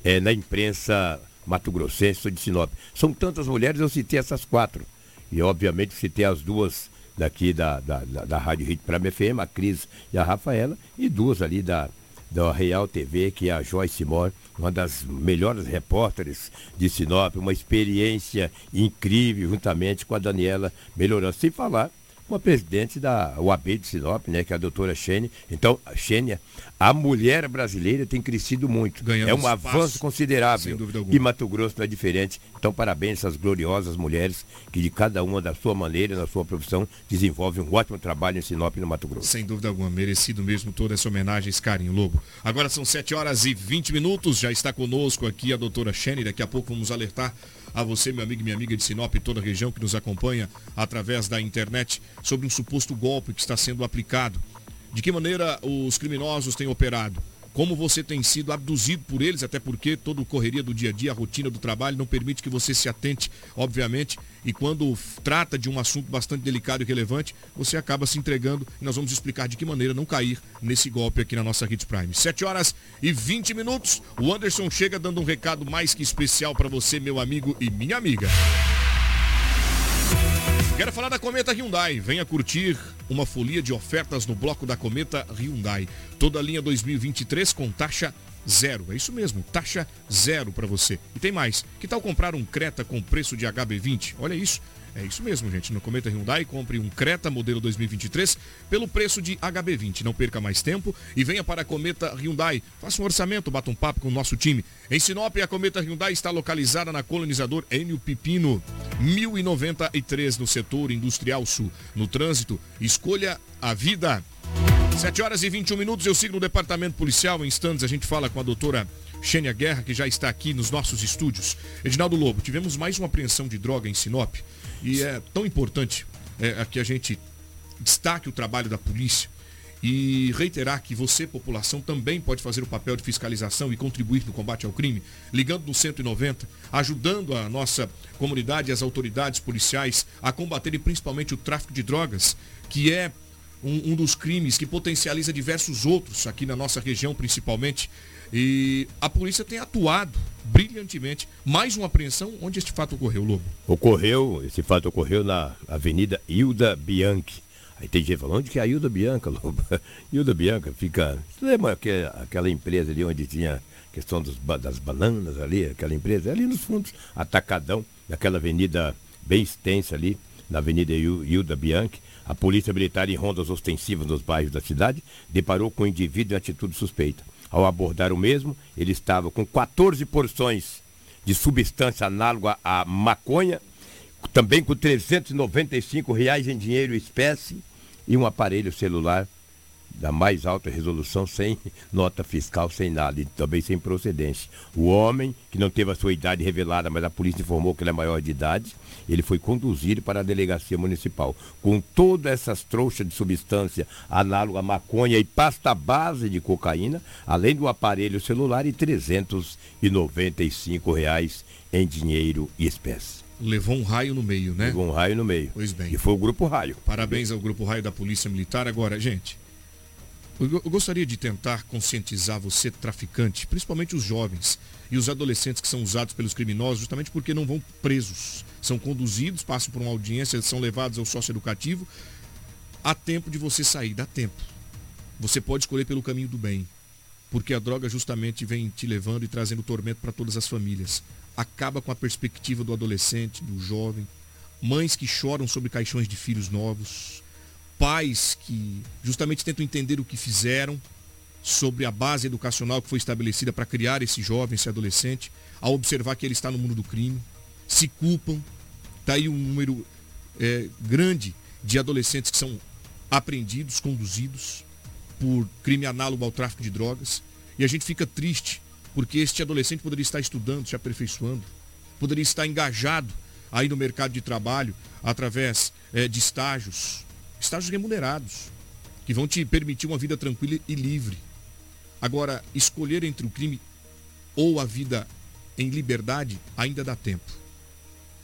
é, na imprensa mato-grossense de Sinop. São tantas mulheres, eu citei essas quatro. E, obviamente, citei as duas daqui da, da, da, da Rádio Hit Prime FM, a Cris e a Rafaela, e duas ali da, da Real TV, que é a Joyce Moore, uma das melhores repórteres de Sinop, uma experiência incrível, juntamente com a Daniela Melhorando. Sem falar com a presidente da UAB de Sinop, né, que é a doutora Xênia. Então, Xênia, a mulher brasileira tem crescido muito. Ganhando é um espaço, avanço considerável. sem dúvida alguma. E Mato Grosso não é diferente. Então, parabéns a essas gloriosas mulheres que, de cada uma da sua maneira, na sua profissão, desenvolvem um ótimo trabalho em Sinop e no Mato Grosso. Sem dúvida alguma, merecido mesmo toda essa homenagem, esse carinho, Lobo. Agora são 7 horas e 20 minutos, já está conosco aqui a doutora Shane, daqui a pouco vamos alertar a você, meu amigo e minha amiga de Sinop e toda a região que nos acompanha através da internet sobre um suposto golpe que está sendo aplicado. De que maneira os criminosos têm operado? Como você tem sido abduzido por eles, até porque toda a correria do dia a dia, a rotina do trabalho não permite que você se atente, obviamente, e quando trata de um assunto bastante delicado e relevante, você acaba se entregando e nós vamos explicar de que maneira não cair nesse golpe aqui na nossa Hits Prime. 7 horas e 20 minutos, o Anderson chega dando um recado mais que especial para você, meu amigo e minha amiga. Quero falar da Cometa Hyundai. Venha curtir uma folia de ofertas no bloco da Cometa Hyundai. Toda a linha 2023 com taxa zero. É isso mesmo, taxa zero para você. E tem mais. Que tal comprar um Creta com preço de HB20? Olha isso. É isso mesmo, gente. No Cometa Hyundai, compre um Creta modelo 2023 pelo preço de HB20. Não perca mais tempo e venha para a Cometa Hyundai. Faça um orçamento, bata um papo com o nosso time. Em Sinop, a Cometa Hyundai está localizada na colonizador Enio Pipino, 1093 no setor industrial sul. No trânsito, escolha a vida. 7 horas e 21 minutos, eu sigo no departamento policial. Em instantes, a gente fala com a doutora Xênia Guerra, que já está aqui nos nossos estúdios. Edinaldo Lobo, tivemos mais uma apreensão de droga em Sinop. E é tão importante é, que a gente destaque o trabalho da polícia. e reiterar que você, população, também pode fazer o papel de fiscalização e contribuir no combate ao crime, ligando no 190, ajudando a nossa comunidade e as autoridades policiais a combaterem principalmente o tráfico de drogas, que é um, um dos crimes que potencializa diversos outros aqui na nossa região, principalmente. E a polícia tem atuado brilhantemente. Mais uma apreensão, onde este fato ocorreu, Lobo? Ocorreu, esse fato ocorreu na Avenida Hilda Bianchi Aí tem gente falando, onde que é a Hilda Bianca, Lobo? Hilda Bianca fica. Você lembra que, aquela empresa ali onde tinha questão dos, das bananas ali, aquela empresa? É ali nos fundos, atacadão, naquela avenida bem extensa ali, na Avenida Hilda Bianchi. A polícia militar em rondas ostensivas nos bairros da cidade deparou com o indivíduo em atitude suspeita. Ao abordar o mesmo, ele estava com 14 porções de substância análoga à maconha, também com 395 reais em dinheiro espécie e um aparelho celular da mais alta resolução, sem nota fiscal, sem nada, e também sem procedência. O homem, que não teve a sua idade revelada, mas a polícia informou que ele é maior de idade, ele foi conduzido para a delegacia municipal. Com todas essas trouxas de substância análoga à maconha e pasta base de cocaína, além do aparelho celular e 395 reais em dinheiro e espécie. Levou um raio no meio, né? Levou um raio no meio. Pois bem. E foi o Grupo Raio. Parabéns ao Grupo Raio da Polícia Militar. Agora, gente, eu gostaria de tentar conscientizar você, traficante, principalmente os jovens e os adolescentes que são usados pelos criminosos, justamente porque não vão presos. São conduzidos, passam por uma audiência, são levados ao sócio educativo. Há tempo de você sair, dá tempo. Você pode escolher pelo caminho do bem. Porque a droga justamente vem te levando e trazendo tormento para todas as famílias acaba com a perspectiva do adolescente, do jovem, mães que choram sobre caixões de filhos novos, pais que justamente tentam entender o que fizeram sobre a base educacional que foi estabelecida para criar esse jovem, esse adolescente, ao observar que ele está no mundo do crime, se culpam. Está aí um número é, grande de adolescentes que são apreendidos, conduzidos por crime análogo ao tráfico de drogas. E a gente fica triste porque este adolescente poderia estar estudando, se aperfeiçoando, poderia estar engajado aí no mercado de trabalho através é, de estágios, estágios remunerados, que vão te permitir uma vida tranquila e livre. Agora, escolher entre o crime ou a vida em liberdade ainda dá tempo.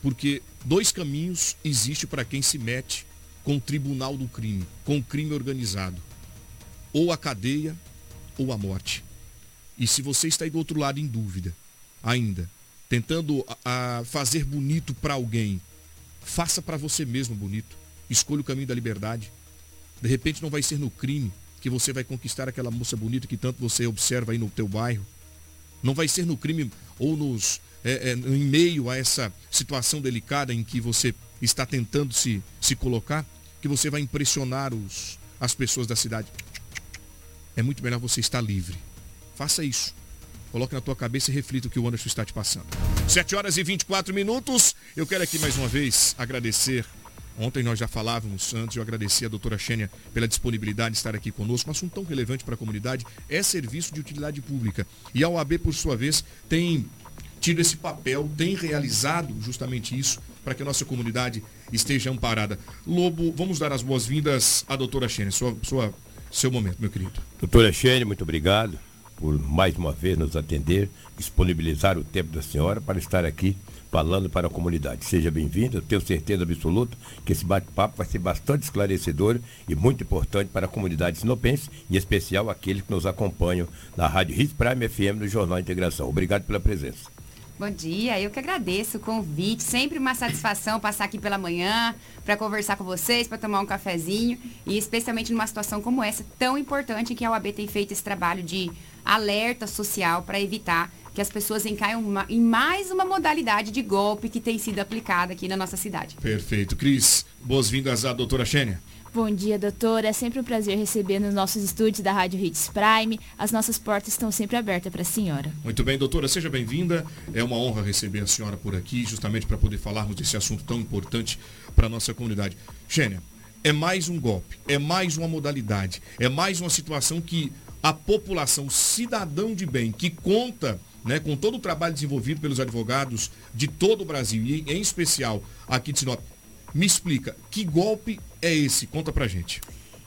Porque dois caminhos existem para quem se mete com o tribunal do crime, com o crime organizado. Ou a cadeia ou a morte. E se você está aí do outro lado em dúvida, ainda, tentando a, a fazer bonito para alguém, faça para você mesmo bonito. Escolha o caminho da liberdade. De repente não vai ser no crime que você vai conquistar aquela moça bonita que tanto você observa aí no teu bairro. Não vai ser no crime ou nos é, é, em meio a essa situação delicada em que você está tentando se, se colocar, que você vai impressionar os, as pessoas da cidade. É muito melhor você estar livre. Faça isso. Coloque na tua cabeça e reflita o que o Anderson está te passando. 7 horas e 24 minutos. Eu quero aqui mais uma vez agradecer. Ontem nós já falávamos antes, eu agradeci a doutora Xênia pela disponibilidade de estar aqui conosco. Um assunto tão relevante para a comunidade é serviço de utilidade pública. E a OAB, por sua vez, tem tido esse papel, tem realizado justamente isso para que a nossa comunidade esteja amparada. Lobo, vamos dar as boas-vindas à doutora Xênia. Sua, sua, seu momento, meu querido. Doutora Xênia, muito obrigado por mais uma vez nos atender, disponibilizar o tempo da senhora para estar aqui falando para a comunidade. Seja bem-vindo, tenho certeza absoluta que esse bate-papo vai ser bastante esclarecedor e muito importante para a comunidade sinopense, em especial aqueles que nos acompanham na Rádio Hits Prime FM do Jornal Integração. Obrigado pela presença. Bom dia, eu que agradeço o convite. Sempre uma satisfação passar aqui pela manhã para conversar com vocês, para tomar um cafezinho e especialmente numa situação como essa tão importante que a OAB tem feito esse trabalho de alerta social para evitar que as pessoas encaiam em mais uma modalidade de golpe que tem sido aplicada aqui na nossa cidade. Perfeito. Cris, boas-vindas à doutora Xênia. Bom dia, doutora. É sempre um prazer receber nos nossos estúdios da Rádio Hits Prime. As nossas portas estão sempre abertas para a senhora. Muito bem, doutora. Seja bem-vinda. É uma honra receber a senhora por aqui, justamente para poder falarmos desse assunto tão importante para a nossa comunidade. Xênia, é mais um golpe, é mais uma modalidade, é mais uma situação que a população, o cidadão de bem, que conta né, com todo o trabalho desenvolvido pelos advogados de todo o Brasil, e em especial aqui de Sinop, me explica, que golpe é esse? Conta pra gente.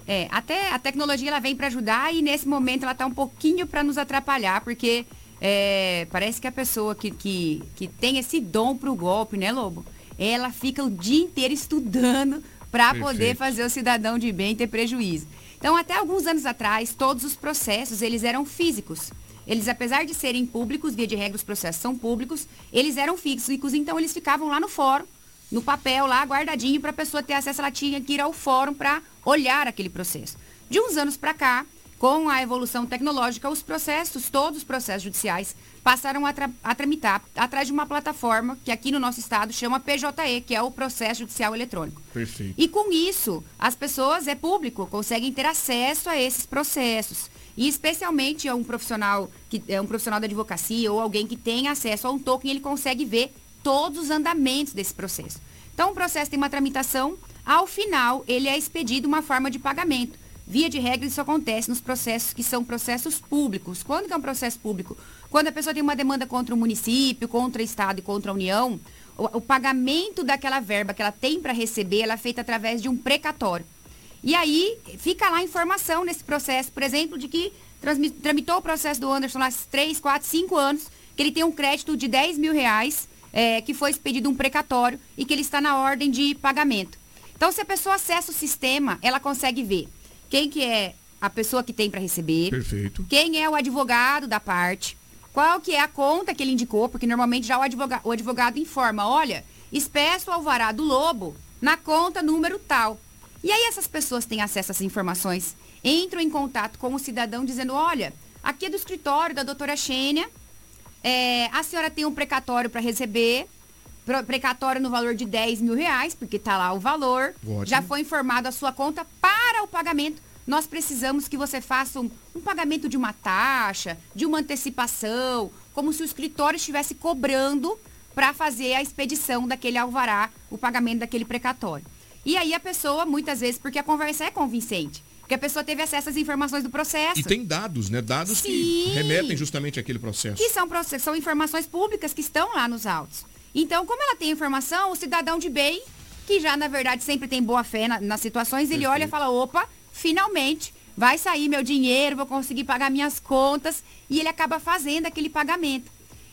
É, até a tecnologia ela vem para ajudar e nesse momento ela está um pouquinho para nos atrapalhar, porque é, parece que a pessoa que, que, que tem esse dom para o golpe, né, Lobo? Ela fica o dia inteiro estudando para poder fazer o cidadão de bem ter prejuízo. Então, até alguns anos atrás, todos os processos, eles eram físicos. Eles, apesar de serem públicos, via de regra os processos são públicos, eles eram físicos, então eles ficavam lá no fórum, no papel lá, guardadinho, para a pessoa ter acesso, ela tinha que ir ao fórum para olhar aquele processo. De uns anos para cá, com a evolução tecnológica, os processos, todos os processos judiciais, passaram a, tra a, tramitar atrás de uma plataforma que aqui no nosso estado chama PJE, que é o Processo Judicial Eletrônico. Perfeito. E com isso, as pessoas, é público, conseguem ter acesso a esses processos. E especialmente um profissional que é um profissional da advocacia ou alguém que tem acesso a um token, ele consegue ver todos os andamentos desse processo. Então, o processo tem uma tramitação, ao final, ele é expedido uma forma de pagamento. Via de regra, isso acontece nos processos que são processos públicos. Quando que é um processo público? Quando a pessoa tem uma demanda contra o município, contra o Estado e contra a União, o, o pagamento daquela verba que ela tem para receber, ela é feita através de um precatório. E aí, fica lá a informação nesse processo, por exemplo, de que tramitou o processo do Anderson lá 3, 4, 5 anos, que ele tem um crédito de 10 mil reais, é, que foi expedido um precatório e que ele está na ordem de pagamento. Então, se a pessoa acessa o sistema, ela consegue ver quem que é a pessoa que tem para receber, Perfeito. quem é o advogado da parte, qual que é a conta que ele indicou, porque normalmente já o advogado, o advogado informa, olha, espeço o alvará do lobo na conta número tal. E aí essas pessoas têm acesso a essas informações, entram em contato com o cidadão dizendo, olha, aqui é do escritório da doutora Xênia, é, a senhora tem um precatório para receber, precatório no valor de 10 mil reais, porque está lá o valor, Ótimo. já foi informado a sua conta para o pagamento. Nós precisamos que você faça um, um pagamento de uma taxa, de uma antecipação, como se o escritório estivesse cobrando para fazer a expedição daquele alvará, o pagamento daquele precatório. E aí a pessoa, muitas vezes, porque a conversa é convincente, porque a pessoa teve acesso às informações do processo. E tem dados, né? Dados Sim. que remetem justamente àquele processo. Que são, processos, são informações públicas que estão lá nos autos. Então, como ela tem informação, o cidadão de bem, que já na verdade sempre tem boa fé na, nas situações, ele Perfeito. olha e fala, opa, finalmente vai sair meu dinheiro, vou conseguir pagar minhas contas, e ele acaba fazendo aquele pagamento.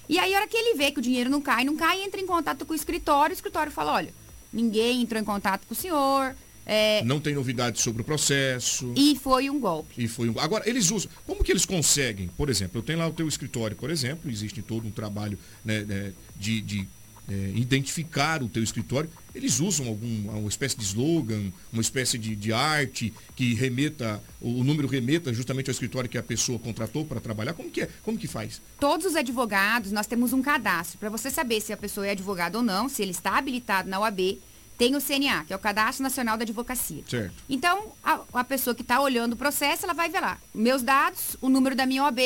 E aí, a hora que ele vê que o dinheiro não cai, não cai, entra em contato com o escritório, o escritório fala, olha, ninguém entrou em contato com o senhor, é, Não tem novidades sobre o processo. e foi um golpe. E foi um... Agora, eles usam. Como que eles conseguem? Por exemplo, eu tenho lá o teu escritório, por exemplo, existe todo um trabalho né, né, de, de é, identificar o teu escritório. Eles usam algum, uma espécie de slogan, uma espécie de, de arte que remeta, o número remeta justamente ao escritório que a pessoa contratou para trabalhar. Como que é? Como que faz? Todos os advogados, nós temos um cadastro para você saber se a pessoa é advogado ou não, se ele está habilitado na UAB. Tem o CNA, que é o Cadastro Nacional da Advocacia. Certo. Então, a, a pessoa que está olhando o processo, ela vai ver lá. Meus dados, o número da minha OAB,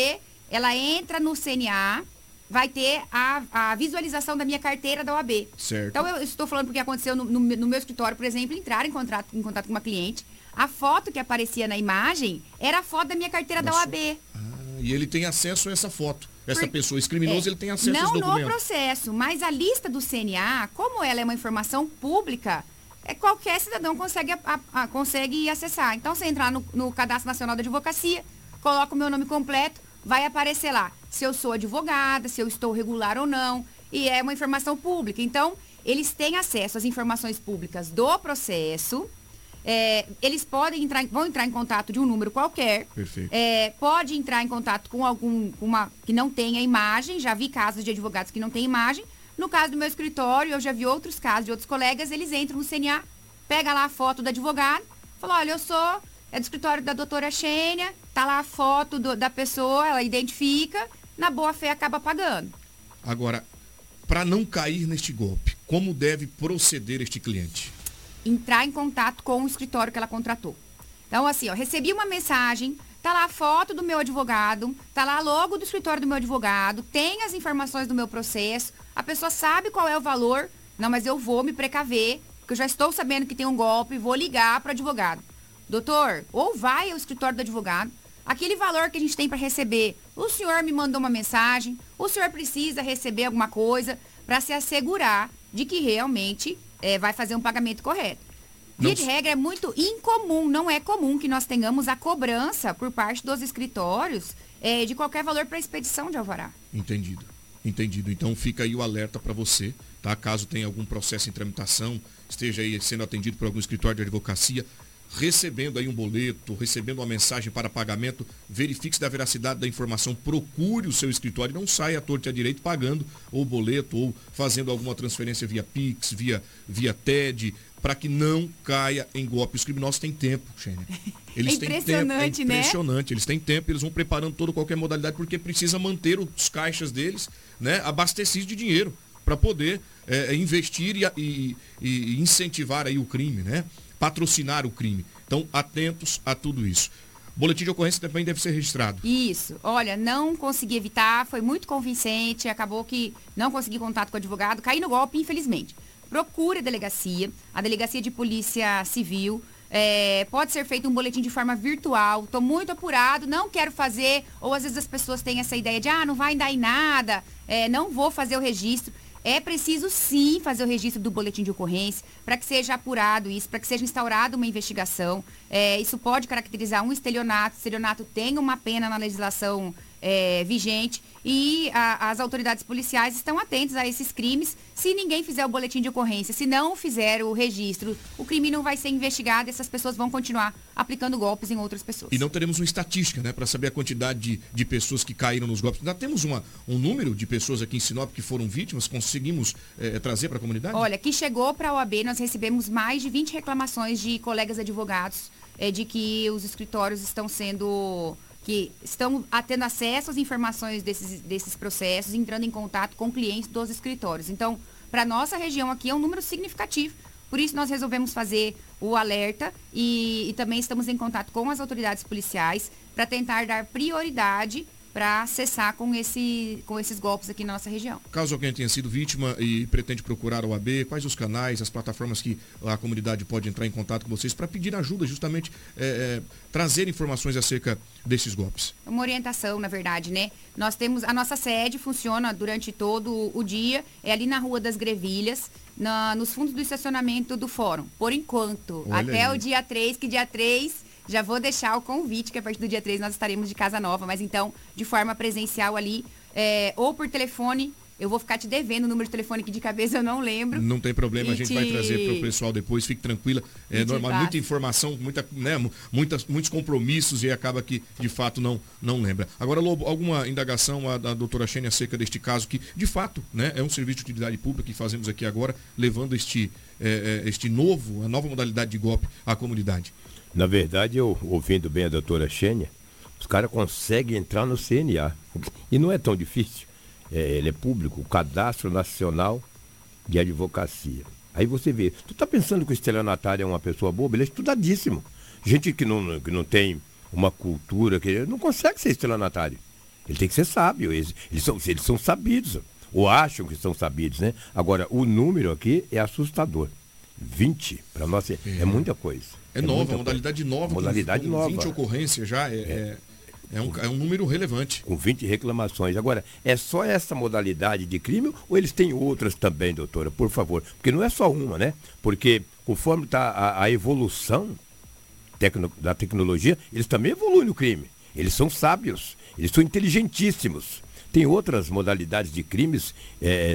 ela entra no CNA, vai ter a, a visualização da minha carteira da OAB. Certo. Então, eu estou falando porque aconteceu no, no, no meu escritório, por exemplo, entrar em contato, em contato com uma cliente. A foto que aparecia na imagem era a foto da minha carteira da Nossa. OAB. Ah, e ele tem acesso a essa foto. Essa Por- pessoa, esse criminoso, É, ele tem acesso a Não esse no processo, mas a lista do CNA, como ela é uma informação pública, é, qualquer cidadão consegue, a- a- consegue acessar. Então, você entrar no, no Cadastro Nacional da Advocacia, coloca o meu nome completo, vai aparecer lá se eu sou advogada, se eu estou regular ou não, e é uma informação pública. Então, eles têm acesso às informações públicas do processo, é, eles podem entrar, vão entrar em contato de um número qualquer, é, pode entrar em contato com algum uma que não tenha imagem. Já vi casos de advogados que não têm imagem. No caso do meu escritório, eu já vi outros casos de outros colegas, eles entram no CNA, pega lá a foto do advogado, fala, olha, eu sou é do escritório da doutora Xênia, tá lá a foto do- da pessoa, ela identifica, na boa fé acaba pagando. Agora, para não cair neste golpe, como deve proceder este cliente? entrar em contato com o escritório que ela contratou. Então, assim, ó, recebi uma mensagem, tá lá a foto do meu advogado, tá lá logo do escritório do meu advogado, tem as informações do meu processo, a pessoa sabe qual é o valor, não, mas eu vou me precaver, porque eu já estou sabendo que tem um golpe, vou ligar para o advogado. Doutor, ou vai ao escritório do advogado, aquele valor que a gente tem para receber, o senhor me mandou uma mensagem, o senhor precisa receber alguma coisa para se assegurar de que realmente eh, vai fazer um pagamento correto. Não Via de regra, é muito incomum, não é comum que nós tenhamos a cobrança por parte dos escritórios eh, de qualquer valor para expedição de alvará. Entendido. Entendido. Então fica aí o alerta para você, tá? Caso tenha algum processo em tramitação, esteja aí sendo atendido por algum escritório de advocacia, recebendo aí um boleto, recebendo uma mensagem para pagamento, verifique se da veracidade da informação, procure o seu escritório, não saia à torta e à direito pagando ou boleto ou fazendo alguma transferência via Pix, via, via TED, para que não caia em golpe. Os criminosos têm tempo, Xênia. Eles É têm tempo, é impressionante, né? Eles têm tempo, eles vão preparando toda qualquer modalidade porque precisa manter os caixas deles, né, abastecidos de dinheiro para poder é, investir e, e- e incentivar aí o crime, né? Patrocinar o crime. Então, atentos a tudo isso. Boletim de ocorrência também deve ser registrado. Isso. Olha, não consegui evitar, foi muito convincente, acabou que não consegui contato com o advogado, caí no golpe, infelizmente. Procure a delegacia, a delegacia de polícia civil. é, pode ser feito um boletim de forma virtual. Estou muito apurado, não quero fazer. Ou às vezes as pessoas têm essa ideia de, ah, não vai dar em nada, é, não vou fazer o registro. É preciso sim fazer o registro do boletim de ocorrência para que seja apurado isso, para que seja instaurada uma investigação. É, isso pode caracterizar um estelionato. Estelionato tem uma pena na legislação é, vigente e a- as autoridades policiais estão atentas a esses crimes. Se ninguém fizer o boletim de ocorrência, se não fizer o registro, o crime não vai ser investigado e essas pessoas vão continuar aplicando golpes em outras pessoas. E não teremos uma estatística, né, para saber a quantidade de, de pessoas que caíram nos golpes. Ainda temos uma, um número de pessoas aqui em Sinop que foram vítimas, conseguimos eh, trazer para a comunidade? Olha, que chegou para a OAB, nós recebemos mais de 20 reclamações de colegas advogados eh, de que os escritórios estão sendo que estão tendo acesso às informações desses, desses processos, entrando em contato com clientes dos escritórios. Então, para nossa região aqui é um número significativo. Por isso nós resolvemos fazer o alerta e, e também estamos em contato com as autoridades policiais para tentar dar prioridade para cessar com, esse, com esses golpes aqui na nossa região. Caso alguém tenha sido vítima e pretende procurar a OAB, quais os canais, as plataformas que a comunidade pode entrar em contato com vocês para pedir ajuda, justamente eh, eh, trazer informações acerca desses golpes? uma orientação, na verdade, né? Nós temos a nossa sede funciona durante todo o dia, é ali na Rua das Grevilhas, na- nos fundos do estacionamento do fórum, por enquanto, Olha até aí. o dia 3, que dia 3 já vou deixar o convite, que a partir do dia 3 nós estaremos de casa nova, mas então, de forma presencial ali, é, ou por telefone, eu vou ficar te devendo o número de telefone que de cabeça eu não lembro. Não tem problema, a E gente vai te- trazer para o pessoal depois, fique tranquila. É normal, muita informação, muita, né, mu- muitas, muitos compromissos e acaba que de fato não, não lembra. Agora, Lobo, alguma indagação a, da doutora Xênia acerca deste caso, que de fato né, é um serviço de utilidade pública que fazemos aqui agora, levando este, eh, este novo, a nova modalidade de golpe à comunidade. Na verdade, eu ouvindo bem a doutora Xênia, os caras conseguem entrar no CNA. E não é tão difícil. É, ele é público, o Cadastro Nacional de Advocacia. Aí você vê, tu tá pensando que o estelionatário é uma pessoa boba? Ele é estudadíssimo. Gente que não, que não tem uma cultura, que não consegue ser estelionatário. Ele tem que ser sábio. Eles, eles, são, eles são sabidos. Ou acham que são sabidos, né? Agora, o número aqui é assustador. 20, para nós, é, é muita coisa. É, nova, muita modalidade coisa. nova. com- Modalidade com nova. 20 ocorrências já, é, é, é um, é um número relevante. Com 20 reclamações. Agora, é só essa modalidade de crime ou eles têm outras também, doutora? Por favor. Porque não é só uma, né? Porque conforme está a, a evolução tecno- da tecnologia, eles também evoluem no crime. Eles são sábios, eles são inteligentíssimos. Tem outras modalidades de crimes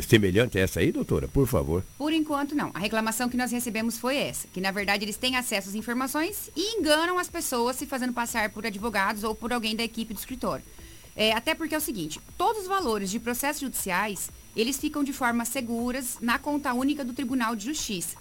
semelhantes a essa aí, doutora? Por favor. Por enquanto, não. A reclamação que nós recebemos foi essa, que na verdade eles têm acesso às informações e enganam as pessoas se fazendo passar por advogados ou por alguém da equipe do escritório. É, até porque é o seguinte, todos os valores de processos judiciais, eles ficam de forma seguras na conta única do Tribunal de Justiça.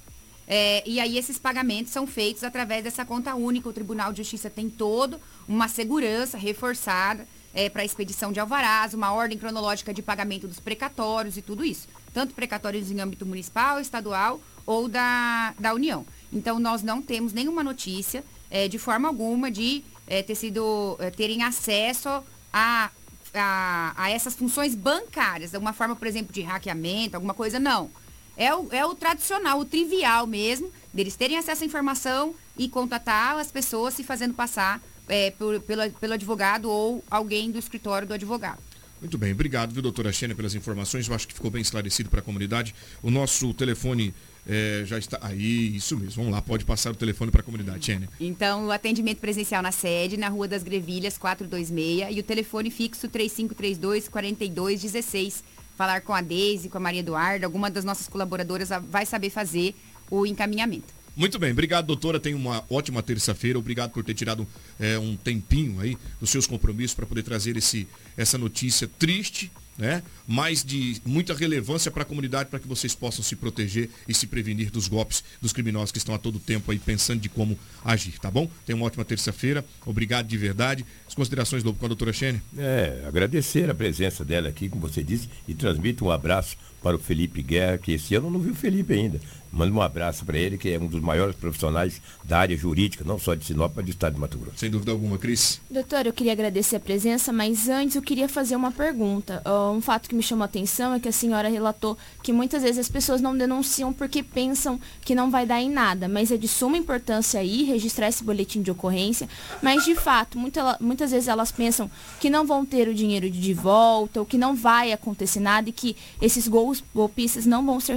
É, e aí esses pagamentos são feitos através dessa conta única. O Tribunal de Justiça tem todo uma segurança reforçada para a expedição de alvarás, uma ordem cronológica de pagamento dos precatórios e tudo isso. Tanto precatórios em âmbito municipal, estadual ou da, da União. Então nós não temos nenhuma notícia é, de forma alguma de é, ter sido, é, terem acesso a, a, a essas funções bancárias, uma forma, por exemplo, de hackeamento, alguma coisa, não. É o, é o tradicional, o trivial mesmo, deles terem acesso à informação e contatar as pessoas se fazendo passar é, por- pelo, pelo advogado ou alguém do escritório do advogado. Muito bem, obrigado, viu, doutora Xênia, pelas informações. Eu acho que ficou bem esclarecido para a comunidade. O nosso telefone é, já está. Aí, isso mesmo. Vamos lá, pode passar o telefone para a comunidade, Xênia. Então, o atendimento presencial na sede, na Rua das Grevilhas, 426, e o telefone fixo 3532 4216. Falar com a Deise, com a Maria Eduarda, alguma das nossas colaboradoras vai saber fazer o encaminhamento. Muito bem, obrigado, doutora. Tenha uma ótima terça-feira. Obrigado por ter tirado é, um tempinho aí dos seus compromissos para poder trazer esse, essa notícia triste, né? Mas de muita relevância para a comunidade para que vocês possam se proteger e se prevenir dos golpes dos criminosos que estão a todo tempo aí pensando de como agir, tá bom? Tenha uma ótima terça-feira. Obrigado de verdade. As considerações do, com a doutora Xene? É, agradecer a presença dela aqui, como você disse, e transmito um abraço para o Felipe Guerra, que esse ano não viu o Felipe ainda. Manda um abraço para ele, que é um dos maiores profissionais da área jurídica, não só de Sinop, mas do estado de Mato Grosso. Sem dúvida alguma, Cris. Doutor, eu queria agradecer a presença, mas antes eu queria fazer uma pergunta. Uh, um fato que me chamou a atenção é que a senhora relatou que muitas vezes as pessoas não denunciam porque pensam que não vai dar em nada, mas é de suma importância aí registrar esse boletim de ocorrência. Mas de fato, muita, muitas vezes elas pensam que não vão ter o dinheiro de volta, ou que não vai acontecer nada e que esses golpistas não vão ser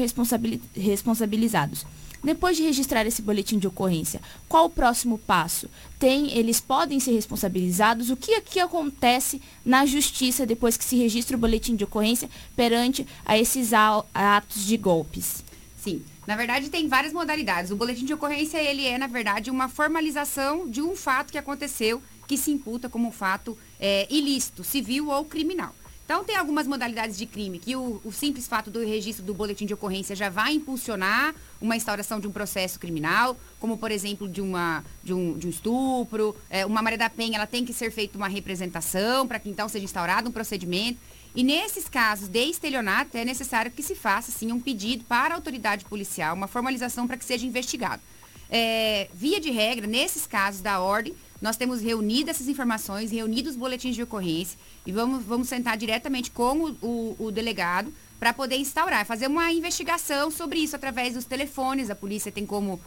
responsabilizados depois de registrar esse boletim de ocorrência, qual o próximo passo? Tem, eles podem ser responsabilizados? O que aqui acontece na justiça depois que se registra o boletim de ocorrência perante a esses atos de golpes? Sim, na verdade tem várias modalidades. O boletim de ocorrência ele é na verdade uma formalização de um fato que aconteceu que se imputa como um fato é, ilícito, civil ou criminal. Então, tem algumas modalidades de crime que o, o, simples fato do registro do boletim de ocorrência já vai impulsionar uma instauração de um processo criminal, como, por exemplo, de, uma, de, um, de um estupro. É, uma Maria da Penha, ela tem que ser feita uma representação para que, então, seja instaurado um procedimento. E nesses casos de estelionato, é necessário que se faça, sim, um pedido para a autoridade policial, uma formalização para que seja investigado. É, via de regra, nesses casos da ordem, nós temos reunido essas informações, reunido os boletins de ocorrência e vamos, vamos sentar diretamente com o, o, o delegado para poder instaurar, fazer uma investigação sobre isso através dos telefones. A polícia tem como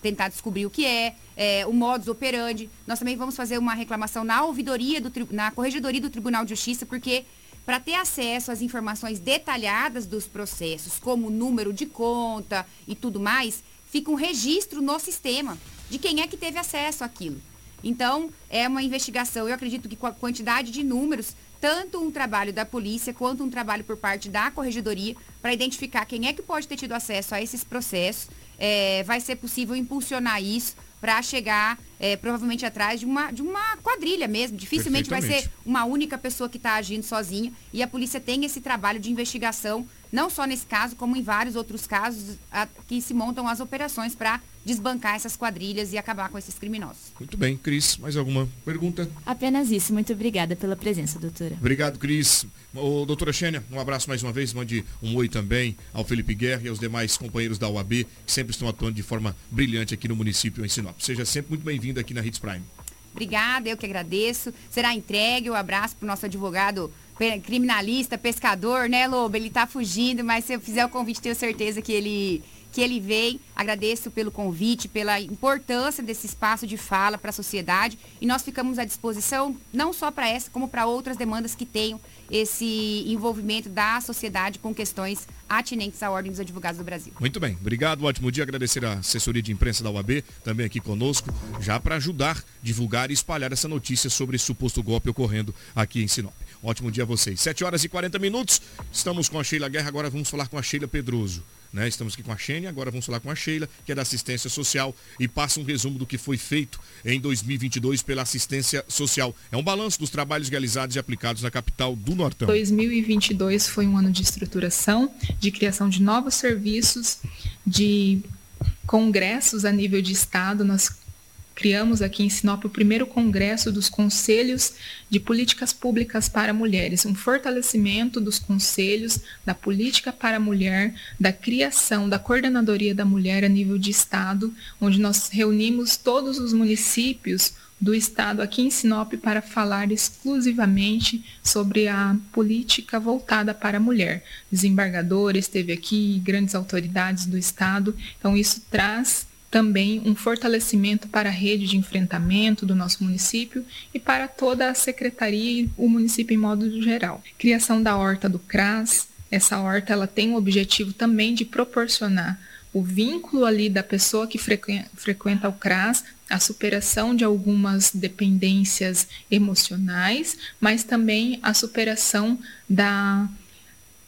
tentar descobrir o que é, é, o modus operandi. Nós também vamos fazer uma reclamação na ouvidoria, do, na corregedoria do Tribunal de Justiça, porque para ter acesso às informações detalhadas dos processos, como número de conta e tudo mais, fica um registro no sistema de quem é que teve acesso àquilo. Então, é uma investigação. Eu acredito que com a quantidade de números, tanto um trabalho da polícia quanto um trabalho por parte da corregedoria para identificar quem é que pode ter tido acesso a esses processos. É, vai ser possível impulsionar isso para chegar é, provavelmente atrás de uma, de uma quadrilha mesmo. Dificilmente vai ser uma única pessoa que está agindo sozinha. E a polícia tem esse trabalho de investigação, não só nesse caso, como em vários outros casos a, que se montam as operações para desbancar essas quadrilhas e acabar com esses criminosos. Muito bem, Cris, mais alguma pergunta? Apenas isso. Muito obrigada pela presença, doutora. Obrigado, Cris. Ô, doutora Xênia, um abraço mais uma vez. Mande um oi também ao Felipe Guerra e aos demais companheiros da UAB, que sempre estão atuando de forma brilhante aqui no município em Sinop. Seja sempre muito bem-vindo aqui na Hits Prime. Obrigada, eu que agradeço. Será entregue o um abraço para o nosso advogado criminalista, pescador, né, Lobo? Ele está fugindo, mas se eu fizer o convite, tenho certeza que ele que ele veio. Agradeço pelo convite, pela importância desse espaço de fala para a sociedade e nós ficamos à disposição não só para essa, como para outras demandas que tenham esse envolvimento da sociedade com questões atinentes à Ordem dos Advogados do Brasil. Muito bem, obrigado, ótimo dia. Agradecer a assessoria de imprensa da UAB, também aqui conosco, já para ajudar, divulgar e espalhar essa notícia sobre suposto golpe ocorrendo aqui em Sinop. Ótimo dia a vocês. 7 horas e 40 minutos, estamos com a Sheila Guerra, agora vamos falar com a Sheila Pedroso. Né? Estamos aqui com a Xênia, agora vamos falar com a Sheila, que é da assistência social, e passa um resumo do que foi feito em 2022 pela assistência social. É um balanço dos trabalhos realizados e aplicados na capital do Nortão. 2022 foi um ano de estruturação, de criação de novos serviços, de congressos a nível de estado. Nós criamos aqui em Sinop o primeiro congresso dos conselhos de políticas públicas para mulheres, um fortalecimento dos conselhos da política para a mulher, da criação da coordenadoria da mulher a nível de estado, onde nós reunimos todos os municípios do estado aqui em Sinop para falar exclusivamente sobre a política voltada para a mulher. Desembargador esteve aqui, grandes autoridades do estado. Então isso traz também um fortalecimento para a rede de enfrentamento do nosso município e para toda a secretaria e o município em modo geral. Criação da horta do CRAS. Essa horta ela tem o objetivo também de proporcionar o vínculo ali da pessoa que frequenta o CRAS, a superação de algumas dependências emocionais, mas também a superação da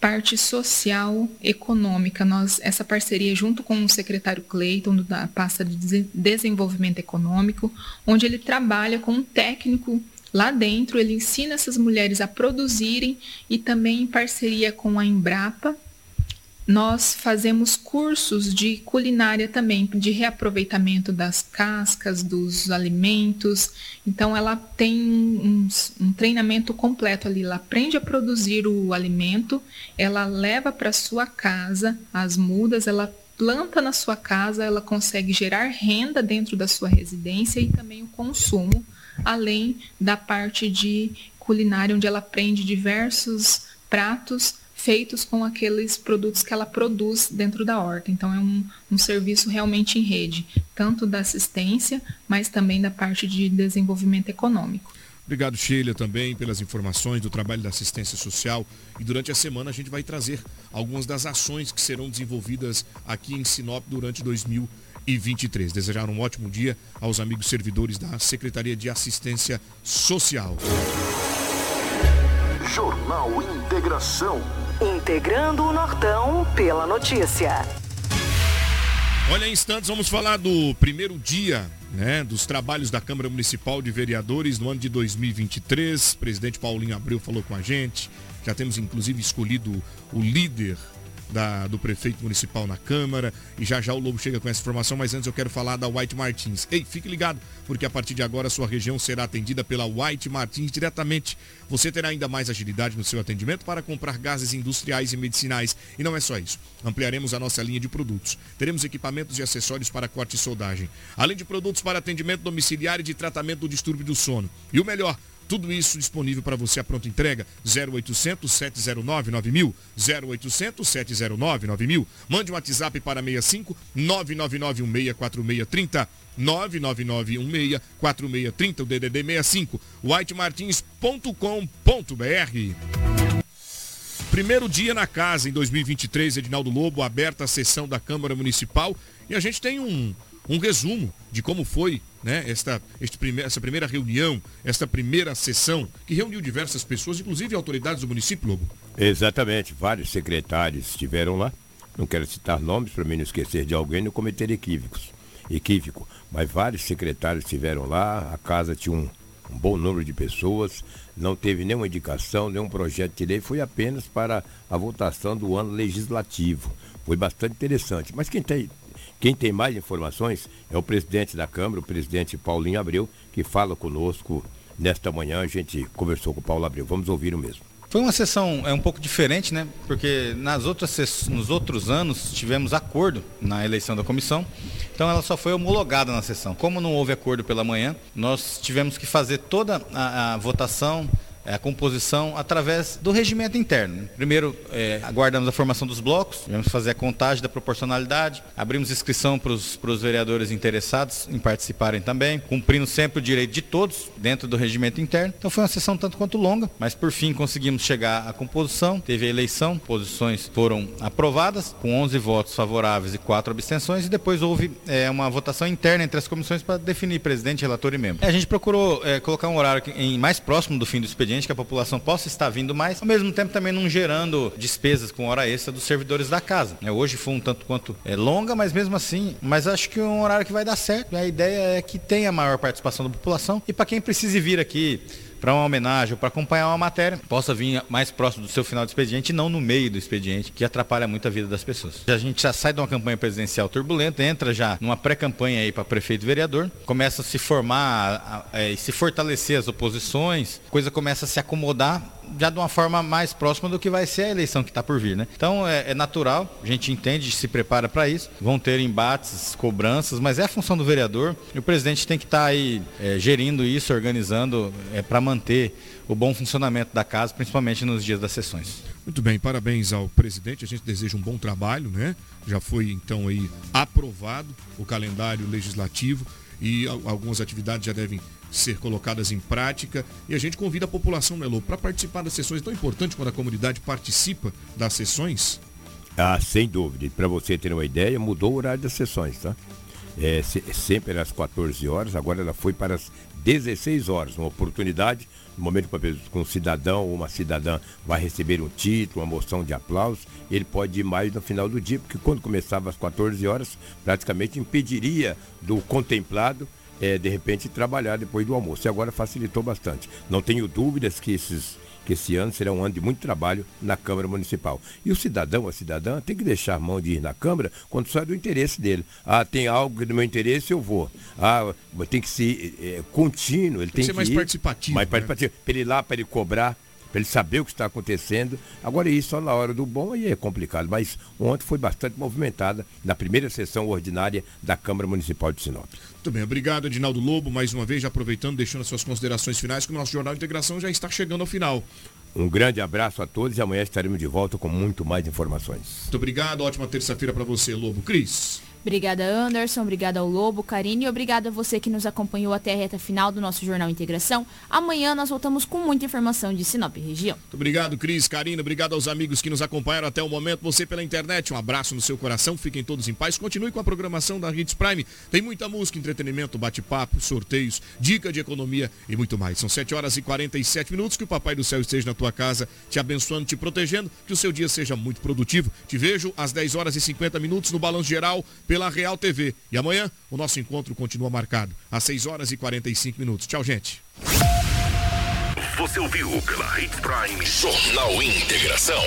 parte social econômica. Nós, essa parceria junto com o secretário Cleiton, da pasta de desenvolvimento econômico, onde ele trabalha com um técnico lá dentro, ele ensina essas mulheres a produzirem e também em parceria com a Embrapa, nós fazemos cursos de culinária também, de reaproveitamento das cascas, dos alimentos. Então, ela tem um, um treinamento completo ali. Ela aprende a produzir o alimento, ela leva para sua casa as mudas, ela planta na sua casa, ela consegue gerar renda dentro da sua residência e também o consumo, além da parte de culinária, onde ela aprende diversos pratos feitos com aqueles produtos que ela produz dentro da horta. Então, é um, um serviço realmente em rede, tanto da assistência, mas também da parte de desenvolvimento econômico. Obrigado, Sheila, também pelas informações do trabalho da assistência social. E durante a semana a gente vai trazer algumas das ações que serão desenvolvidas aqui em Sinop durante 2023. Desejar um ótimo dia aos amigos servidores da Secretaria de Assistência Social. Jornal Integração. Integrando o Nortão pela notícia. Olha, em instantes vamos falar do primeiro dia né, dos trabalhos da Câmara Municipal de Vereadores no ano de 2023. O presidente Paulinho Abreu falou com a gente. Já temos inclusive escolhido o líder da, do prefeito municipal na Câmara. E já já o Lobo chega com essa informação, mas antes eu quero falar da White Martins. Ei, fique ligado, porque a partir de agora a sua região será atendida pela White Martins diretamente. Você terá ainda mais agilidade no seu atendimento para comprar gases industriais e medicinais. E não é só isso. Ampliaremos a nossa linha de produtos. Teremos equipamentos e acessórios para corte e soldagem. Além de produtos para atendimento domiciliar e de tratamento do distúrbio do sono. E o melhor, tudo isso disponível para você a pronta entrega. 0800 709 9000. 0800 709 9000. Mande um WhatsApp para 65 999 4630. 999164630, o DDD 65, whitemartins.com.br. Primeiro dia na casa em 2023, Edinaldo Lobo, aberta a sessão da Câmara Municipal e a gente tem um, um resumo de como foi né, esta, prime essa primeira reunião, esta primeira sessão, que reuniu diversas pessoas, inclusive autoridades do município, Lobo. Exatamente, vários secretários estiveram lá. Não quero citar nomes para mim não esquecer de alguém não cometer equívocos. Equívoco, mas vários secretários estiveram lá, a casa tinha um, um bom número de pessoas, não teve nenhuma indicação, nenhum projeto de lei, foi apenas para a votação do ano legislativo. Foi bastante interessante. Mas quem tem, quem tem mais informações é o presidente da Câmara, o presidente Paulinho Abreu, que fala conosco nesta manhã. A gente conversou com o Paulo Abreu. Vamos ouvir o mesmo. Foi uma sessão é um pouco diferente, né? Porque nas outras nos outros anos tivemos acordo na eleição da comissão, então ela só foi homologada na sessão. Como não houve acordo pela manhã, nós tivemos que fazer toda a, a votação a composição através do regimento interno. Primeiro, é, aguardamos a formação dos blocos, vamos fazer a contagem da proporcionalidade, abrimos inscrição para os vereadores interessados em participarem também, cumprindo sempre o direito de todos dentro do regimento interno. Então foi uma sessão tanto quanto longa, mas por fim conseguimos chegar à composição, teve a eleição, posições foram aprovadas, com 11 votos favoráveis e 4 abstenções, e depois houve é, uma votação interna entre as comissões para definir presidente, relator e membro. A gente procurou é, colocar um horário em mais próximo do fim do expediente, que a população possa estar vindo mais, ao mesmo tempo também não gerando despesas com hora extra dos servidores da casa. É, hoje foi um tanto quanto é, longa, mas mesmo assim, mas acho que é um horário que vai dar certo. A ideia é que tenha maior participação da população e para quem precise vir aqui para uma homenagem ou para acompanhar uma matéria, possa vir mais próximo do seu final de expediente e não no meio do expediente, que atrapalha muito a vida das pessoas. A gente já sai de uma campanha presidencial turbulenta, entra já numa pré-campanha aí para prefeito e vereador, começa a se formar e se fortalecer as oposições, coisa começa a se acomodar já de uma forma mais próxima do que vai ser a eleição que está por vir. Né? Então é, é, natural, a gente entende, se prepara para isso. Vão ter embates, cobranças, mas é a função do vereador e o presidente tem que estar tá aí é, gerindo isso, organizando é, para manter o bom funcionamento da casa, principalmente nos dias das sessões. Muito bem, parabéns ao presidente. A gente deseja um bom trabalho, né? Já foi então aí aprovado o calendário legislativo e algumas atividades já devem ser colocadas em prática. E a gente convida a população, Melo, para participar das sessões. É tão importante quando a comunidade participa das sessões. Ah, sem dúvida. Para você ter uma ideia, mudou o horário das sessões, tá? É, sempre era às 14 horas, agora ela foi para as 16 horas. Uma oportunidade no momento que um cidadão ou uma cidadã vai receber um título, uma moção de aplauso, ele pode ir mais no final do dia, porque quando começava às 14 horas, praticamente impediria do contemplado é, de repente trabalhar depois do almoço. E agora facilitou bastante. Não tenho dúvidas que esses que esse ano será um ano de muito trabalho na Câmara Municipal. E o cidadão, a cidadã, tem que deixar a mão de ir na Câmara quando sai do interesse dele. Ah, tem algo do meu interesse, eu vou. Ah, tem que ser é, contínuo, ele tem, tem que ser mais ir, participativo. Mais né? participativo. Para ele ir lá, para ele cobrar para ele saber o que está acontecendo. Agora, isso só na hora do bom aí é complicado, mas ontem foi bastante movimentada na primeira sessão ordinária da Câmara Municipal de Sinop. Muito bem, obrigado, Edinaldo Lobo, mais uma vez, já aproveitando, deixando as suas considerações finais, que o nosso Jornal de Integração já está chegando ao final. Um grande abraço a todos e amanhã estaremos de volta com muito mais informações. Muito obrigado, ótima terça-feira para você, Lobo. Cris. Obrigada, Anderson. Obrigada ao Lobo, Karine. E obrigada a você que nos acompanhou até a reta final do nosso Jornal Integração. Amanhã nós voltamos com muita informação de Sinop região. Muito obrigado, Cris, Karine. Obrigado aos amigos que nos acompanharam até o momento. Você pela internet. Um abraço no seu coração. Fiquem todos em paz. Continue com a programação da Hits Prime. Tem muita música, entretenimento, bate-papo, sorteios, dica de economia e muito mais. São 7 horas e 47 minutos. Que o Papai do Céu esteja na tua casa, te abençoando, te protegendo. Que o seu dia seja muito produtivo. Te vejo às 10 horas e 50 minutos no Balanço Geral pela Real TV. E amanhã o nosso encontro continua marcado às 6 horas e 45 minutos. Tchau, gente. Você ouviu pela Hits Prime Jornal Integração.